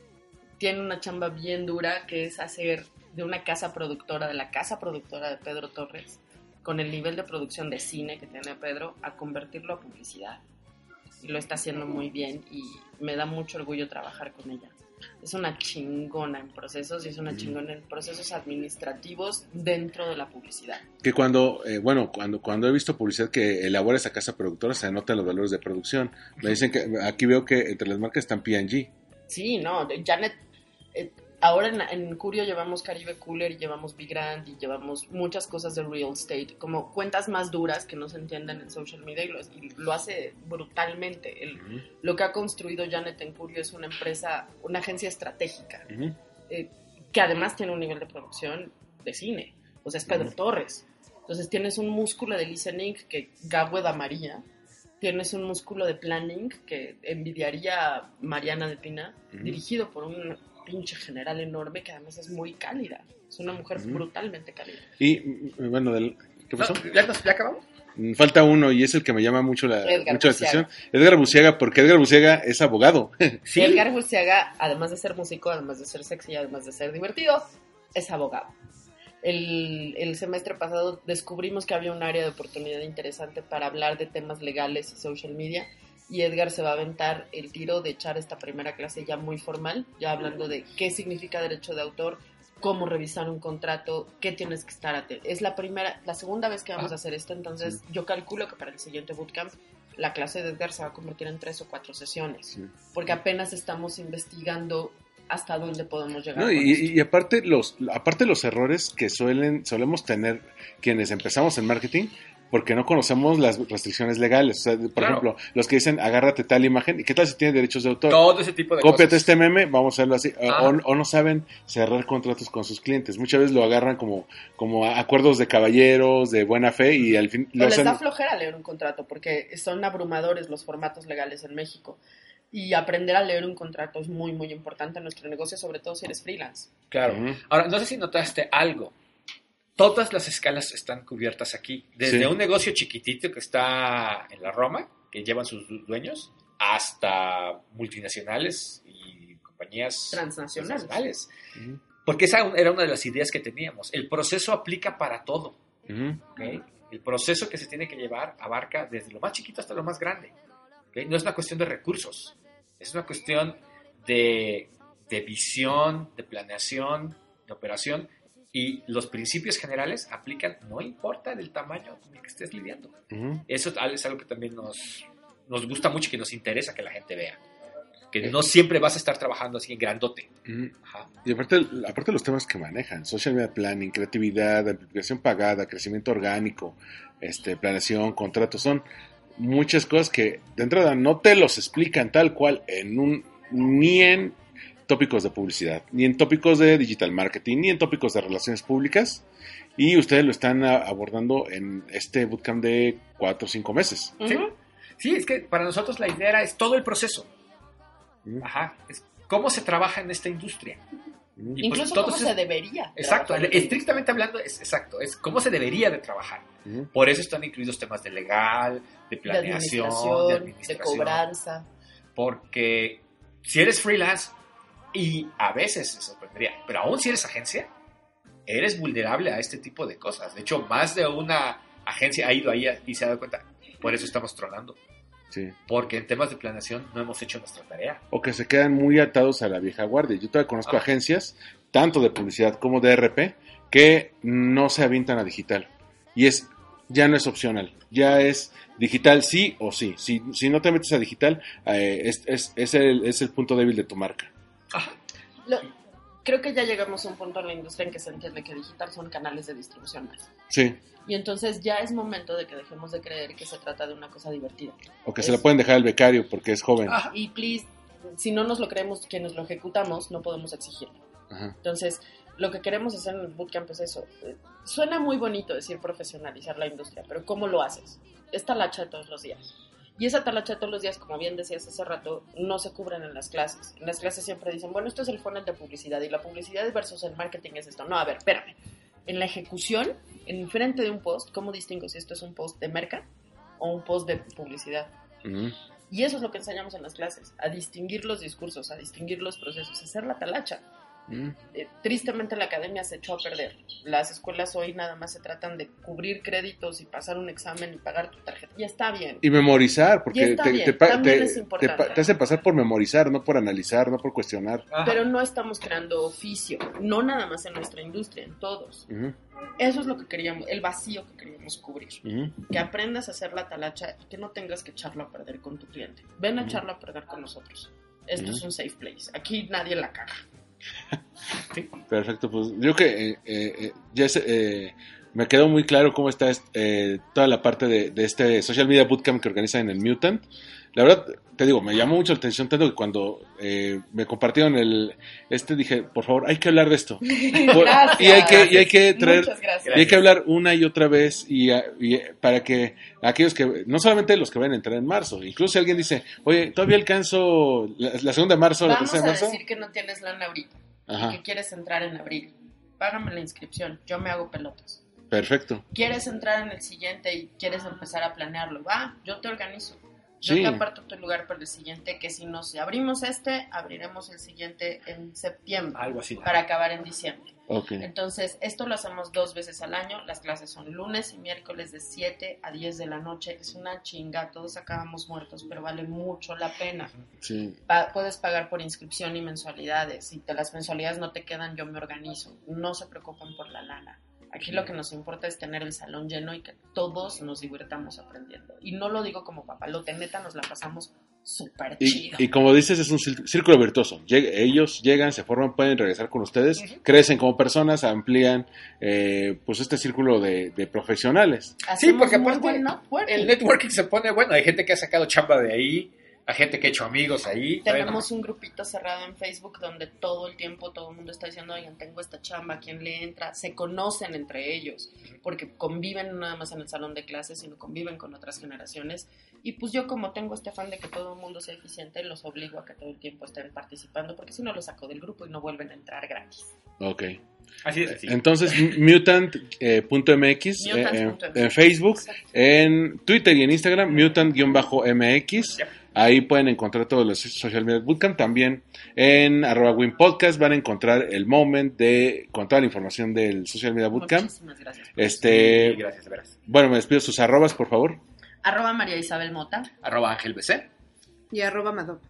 [SPEAKER 5] tiene una chamba bien dura que es hacer de una casa productora, de la casa productora de Pedro Torres, con el nivel de producción de cine que tiene Pedro, a convertirlo a publicidad. Y lo está haciendo muy bien y me da mucho orgullo trabajar con ella. Es una chingona en procesos y es una chingona en procesos administrativos dentro de la publicidad.
[SPEAKER 3] Que cuando, eh, bueno, cuando, cuando he visto publicidad que elabora esa casa productora, se anotan los valores de producción. Me dicen que aquí veo que entre las marcas están P&G.
[SPEAKER 5] Sí, no, Janet, eh, ahora en, en Curio llevamos Caribe Cooler y llevamos Big Grand y llevamos muchas cosas de real estate, como cuentas más duras que no se entienden en social media y lo, y lo hace brutalmente. El- Lo que ha construido Janet en Curio es una empresa, una agencia estratégica, eh, que además tiene un nivel de producción de cine, o sea, es Pedro Torres. Entonces tienes un músculo de listening que Gabwe da María, tienes un músculo de planning que envidiaría a Mariana de Pina, dirigido por un pinche general enorme que además es muy cálida. Es una mujer brutalmente cálida.
[SPEAKER 3] Y mm, bueno, del, ¿qué pasó?
[SPEAKER 6] No, ¿ya, acabamos?
[SPEAKER 3] Mm, Falta uno y es el que me llama mucho la,
[SPEAKER 5] Edgar
[SPEAKER 3] mucho la
[SPEAKER 5] Buciaga.
[SPEAKER 3] atención. Edgar Buciaga, porque Edgar Buciaga es abogado.
[SPEAKER 6] Sí.
[SPEAKER 5] Edgar Burciaga, además de ser músico, además de ser sexy, además de ser divertido, es abogado. El, el semestre pasado descubrimos que había un área de oportunidad interesante para hablar de temas legales y social media y Edgar se va a aventar el tiro de echar esta primera clase ya muy formal, ya hablando de qué significa derecho de autor, cómo revisar un contrato, qué tienes que estar atento. Es la primera, la segunda vez que vamos a hacer esto, entonces yo calculo que para el siguiente bootcamp la clase de Edgar se va a convertir en tres o cuatro sesiones
[SPEAKER 3] Sí.
[SPEAKER 5] porque apenas estamos investigando hasta dónde podemos llegar.
[SPEAKER 3] No, y, aparte los aparte los errores que suelen solemos tener quienes empezamos en marketing porque no conocemos las restricciones legales. O sea, por
[SPEAKER 6] Claro.
[SPEAKER 3] ejemplo, los que dicen agárrate tal imagen y qué tal si tiene derechos de autor.
[SPEAKER 6] Todo ese tipo de
[SPEAKER 3] Cópiate
[SPEAKER 6] cosas.
[SPEAKER 3] este meme, vamos a hacerlo así. O-
[SPEAKER 6] Ah.
[SPEAKER 3] O, o no saben cerrar contratos con sus clientes. Muchas veces lo agarran como, como acuerdos de caballeros, de buena fe y al fin
[SPEAKER 5] O
[SPEAKER 3] lo
[SPEAKER 5] les
[SPEAKER 3] hacen.
[SPEAKER 5] da flojera leer un contrato porque son abrumadores los formatos legales en México. Y aprender a leer un contrato es muy, muy importante en nuestro negocio, sobre todo si eres freelance.
[SPEAKER 6] Claro. Ahora, no sé si notaste algo. Todas las escalas están cubiertas aquí. Desde
[SPEAKER 3] Sí.
[SPEAKER 6] un negocio chiquitito que está en la Roma, que llevan sus du- dueños, hasta multinacionales y compañías
[SPEAKER 5] Transnacionales.
[SPEAKER 3] Ujú.
[SPEAKER 6] Porque esa era una de las ideas que teníamos. El proceso aplica para todo.
[SPEAKER 3] Ujú.
[SPEAKER 6] ¿ok? El proceso que se tiene que llevar abarca desde lo más chiquito hasta lo más grande. ¿ok? No es una cuestión de recursos, es una cuestión de, de visión, de planeación, de operación. Y los principios generales aplican, no importa del tamaño con el que estés lidiando.
[SPEAKER 3] Ujú.
[SPEAKER 6] Eso tal- es algo que también nos, nos gusta mucho y que nos interesa que la gente vea. Que no siempre vas a estar trabajando así en grandote.
[SPEAKER 3] Ujú.
[SPEAKER 6] Ajá.
[SPEAKER 3] Y aparte, aparte los temas que manejan, social media planning, creatividad, amplificación pagada, crecimiento orgánico, este, planeación, contratos, son muchas cosas que de entrada no te los explican tal cual en un, ni en tópicos de publicidad, ni en tópicos de digital marketing, ni en tópicos de relaciones públicas, y ustedes lo están a- abordando en este bootcamp de cuatro o cinco meses.
[SPEAKER 6] Sí. Es que para nosotros la idea era, es todo el proceso. Ajá. Es cómo se trabaja en esta industria. Y pues
[SPEAKER 5] Incluso
[SPEAKER 6] todo
[SPEAKER 5] cómo se debería.
[SPEAKER 6] Exacto. Estrictamente hablando, es exacto. Es cómo se debería de trabajar.
[SPEAKER 3] Ujú.
[SPEAKER 6] Por eso están incluidos temas de legal, de
[SPEAKER 5] de
[SPEAKER 6] planeación,
[SPEAKER 5] administración,
[SPEAKER 6] de
[SPEAKER 5] de,
[SPEAKER 6] administración.
[SPEAKER 5] cobranza.
[SPEAKER 6] Porque si eres freelance, y a veces se sorprendería, pero aún si eres agencia, eres vulnerable a este tipo de cosas. De hecho, más de una agencia ha ido ahí y se ha dado cuenta. Por eso estamos tronando.
[SPEAKER 3] Sí.
[SPEAKER 6] Porque en temas de planeación no hemos hecho nuestra tarea.
[SPEAKER 3] o que se quedan muy atados a la vieja guardia. Yo todavía conozco
[SPEAKER 6] Ah.
[SPEAKER 3] agencias, tanto de publicidad como de RP, que no se avientan a digital. Y es, ya no es opcional, ya es digital sí o sí. Si, si no te metes a digital, eh, es, es, es el, es el punto débil de tu marca.
[SPEAKER 5] Lo- creo que ya llegamos a un punto en la industria en que se entiende que digital son canales de distribución más.
[SPEAKER 3] Sí.
[SPEAKER 5] Y entonces ya es momento de que dejemos de creer que se trata de una cosa divertida.
[SPEAKER 3] O que se la pueden dejar al becario porque es joven.
[SPEAKER 5] Y please, si no nos lo creemos quienes lo ejecutamos, no podemos exigirlo.
[SPEAKER 3] Ajá.
[SPEAKER 5] Entonces, lo que queremos hacer en el bootcamp es eso. Eh, Suena muy bonito decir profesionalizar la industria, pero ¿cómo lo haces? Es talacha de todos los días. Y esa talacha todos los días, como bien decías hace rato, no se cubren en las clases. En las clases siempre dicen, bueno, esto es el funnel de publicidad y la publicidad versus el marketing es esto. No, a ver, espérame. En la ejecución, en frente de un post, ¿cómo distingo si esto es un post de merca o un post de publicidad? Y eso es lo que enseñamos en las clases, a distinguir los discursos, a distinguir los procesos, a hacer la talacha.
[SPEAKER 3] Mm.
[SPEAKER 5] Eh, tristemente la academia se echó a perder. Las escuelas hoy nada más se tratan de cubrir créditos y pasar un examen y pagar tu tarjeta. Ya está bien.
[SPEAKER 3] Y memorizar,
[SPEAKER 5] Y
[SPEAKER 3] porque
[SPEAKER 5] está
[SPEAKER 3] te,
[SPEAKER 5] bien,
[SPEAKER 3] te pa-
[SPEAKER 5] también
[SPEAKER 3] te-
[SPEAKER 5] es
[SPEAKER 3] te
[SPEAKER 5] importante.
[SPEAKER 3] pa- te hace pasar por memorizar, no por analizar, no por cuestionar.
[SPEAKER 5] Pero no estamos creando oficio, no nada más en nuestra industria, en todos. Eso es lo que queríamos, el vacío que queríamos cubrir. Que aprendas a hacer la talacha y que no tengas que echarlo a perder con tu cliente. Ven a
[SPEAKER 3] Ujú.
[SPEAKER 5] echarlo a perder con nosotros. Esto es un safe place. Aquí nadie la caga.
[SPEAKER 3] Perfecto, pues yo que eh, eh, eh, ya eh, me quedó muy claro cómo está est- eh, toda la parte de, de este social media bootcamp que organizan en el Mutant. La verdad, te digo, me llamó mucho la atención tanto que cuando eh, me compartieron el este dije, por favor, hay que hablar de esto.
[SPEAKER 5] Gracias.
[SPEAKER 3] y hay que y hay que traer y hay que hablar una y otra vez y, a- y, eh, para que aquellos que no solamente los que van a entrar en marzo, incluso si alguien dice, "Oye, todavía alcanzo la, la segunda de marzo, la
[SPEAKER 5] Vamos
[SPEAKER 3] tercera
[SPEAKER 5] a
[SPEAKER 3] de marzo."
[SPEAKER 5] decir que no tienes lana ahorita
[SPEAKER 3] Ajá.
[SPEAKER 5] que quieres entrar en abril. Págame la inscripción, yo me hago pelotas.
[SPEAKER 3] Perfecto.
[SPEAKER 5] ¿Quieres entrar en el siguiente y quieres empezar a planearlo? Va, yo te organizo. Yo
[SPEAKER 3] Sí.
[SPEAKER 5] te aparto tu lugar para el siguiente, que si nos abrimos este, abriremos el siguiente en septiembre
[SPEAKER 6] Algo así.
[SPEAKER 5] para acabar en diciembre.
[SPEAKER 3] Ok.
[SPEAKER 5] Entonces, esto lo hacemos dos veces al año. Las clases son lunes y miércoles de 7 a 10 de la noche. Es una chinga, todos acabamos muertos, pero vale mucho la pena.
[SPEAKER 3] Sí.
[SPEAKER 5] Pa- puedes pagar por inscripción y mensualidades. Si te las mensualidades no te quedan, yo me organizo. No se preocupen por la lana. Aquí lo que nos importa es tener el salón lleno y que todos nos divirtamos aprendiendo. Y no lo digo como papalote, neta, nos la pasamos súper chido.
[SPEAKER 3] y como dices, es un cír- círculo virtuoso. Lleg- ellos llegan, se forman, pueden regresar con ustedes, crecen como personas, amplían eh, pues este círculo de, de profesionales.
[SPEAKER 6] Sí, porque aparte el networking se pone bueno. Hay gente que ha sacado chamba de ahí, hay gente que ha hecho amigos ahí.
[SPEAKER 5] Tenemos un grupito cerrado en Facebook donde todo el tiempo todo el mundo está diciendo, oigan, tengo esta chamba, ¿quién le entra? Se conocen entre ellos, porque conviven no nada más en el salón de clases, sino conviven con otras generaciones. Y pues yo como tengo este fan de que todo el mundo sea eficiente, los obligo a que todo el tiempo estén participando, porque si no los saco del grupo y no vuelven a entrar gratis.
[SPEAKER 3] Ok.
[SPEAKER 6] Así es.
[SPEAKER 3] Entonces, mutant.mx eh, punto MX, eh, en,
[SPEAKER 5] Mutant.mx.
[SPEAKER 3] en Facebook,
[SPEAKER 5] Exacto.
[SPEAKER 3] en Twitter y en Instagram, mutant-mx. Ahí pueden encontrar todos los social media bootcamp. También en arroba win podcast van a encontrar el moment de con toda la información del social media bootcamp.
[SPEAKER 5] Muchísimas gracias.
[SPEAKER 3] Este,
[SPEAKER 6] Sí, gracias, de veras.
[SPEAKER 3] bueno, me despido sus arrobas, por favor.
[SPEAKER 5] Arroba María Isabel Mota.
[SPEAKER 6] Arroba Ángel BC.
[SPEAKER 4] Y arroba Madop.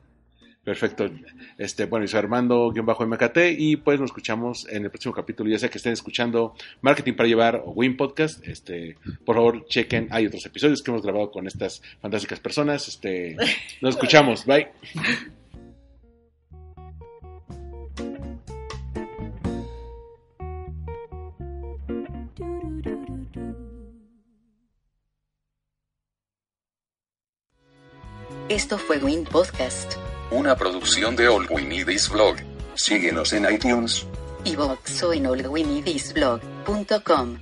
[SPEAKER 3] Perfecto. Este, bueno, soy Armando-MKT y pues nos escuchamos en el próximo capítulo. Ya sea que estén escuchando Marketing para Llevar o Win Podcast, este, por favor chequen. Hay otros episodios que hemos grabado con estas fantásticas personas. Este, nos escuchamos. Bye.
[SPEAKER 1] Esto fue Win Podcast,
[SPEAKER 2] Una producción de All We Need Blog. Síguenos en iTunes.
[SPEAKER 1] iVoox o en allwinidisblog.com.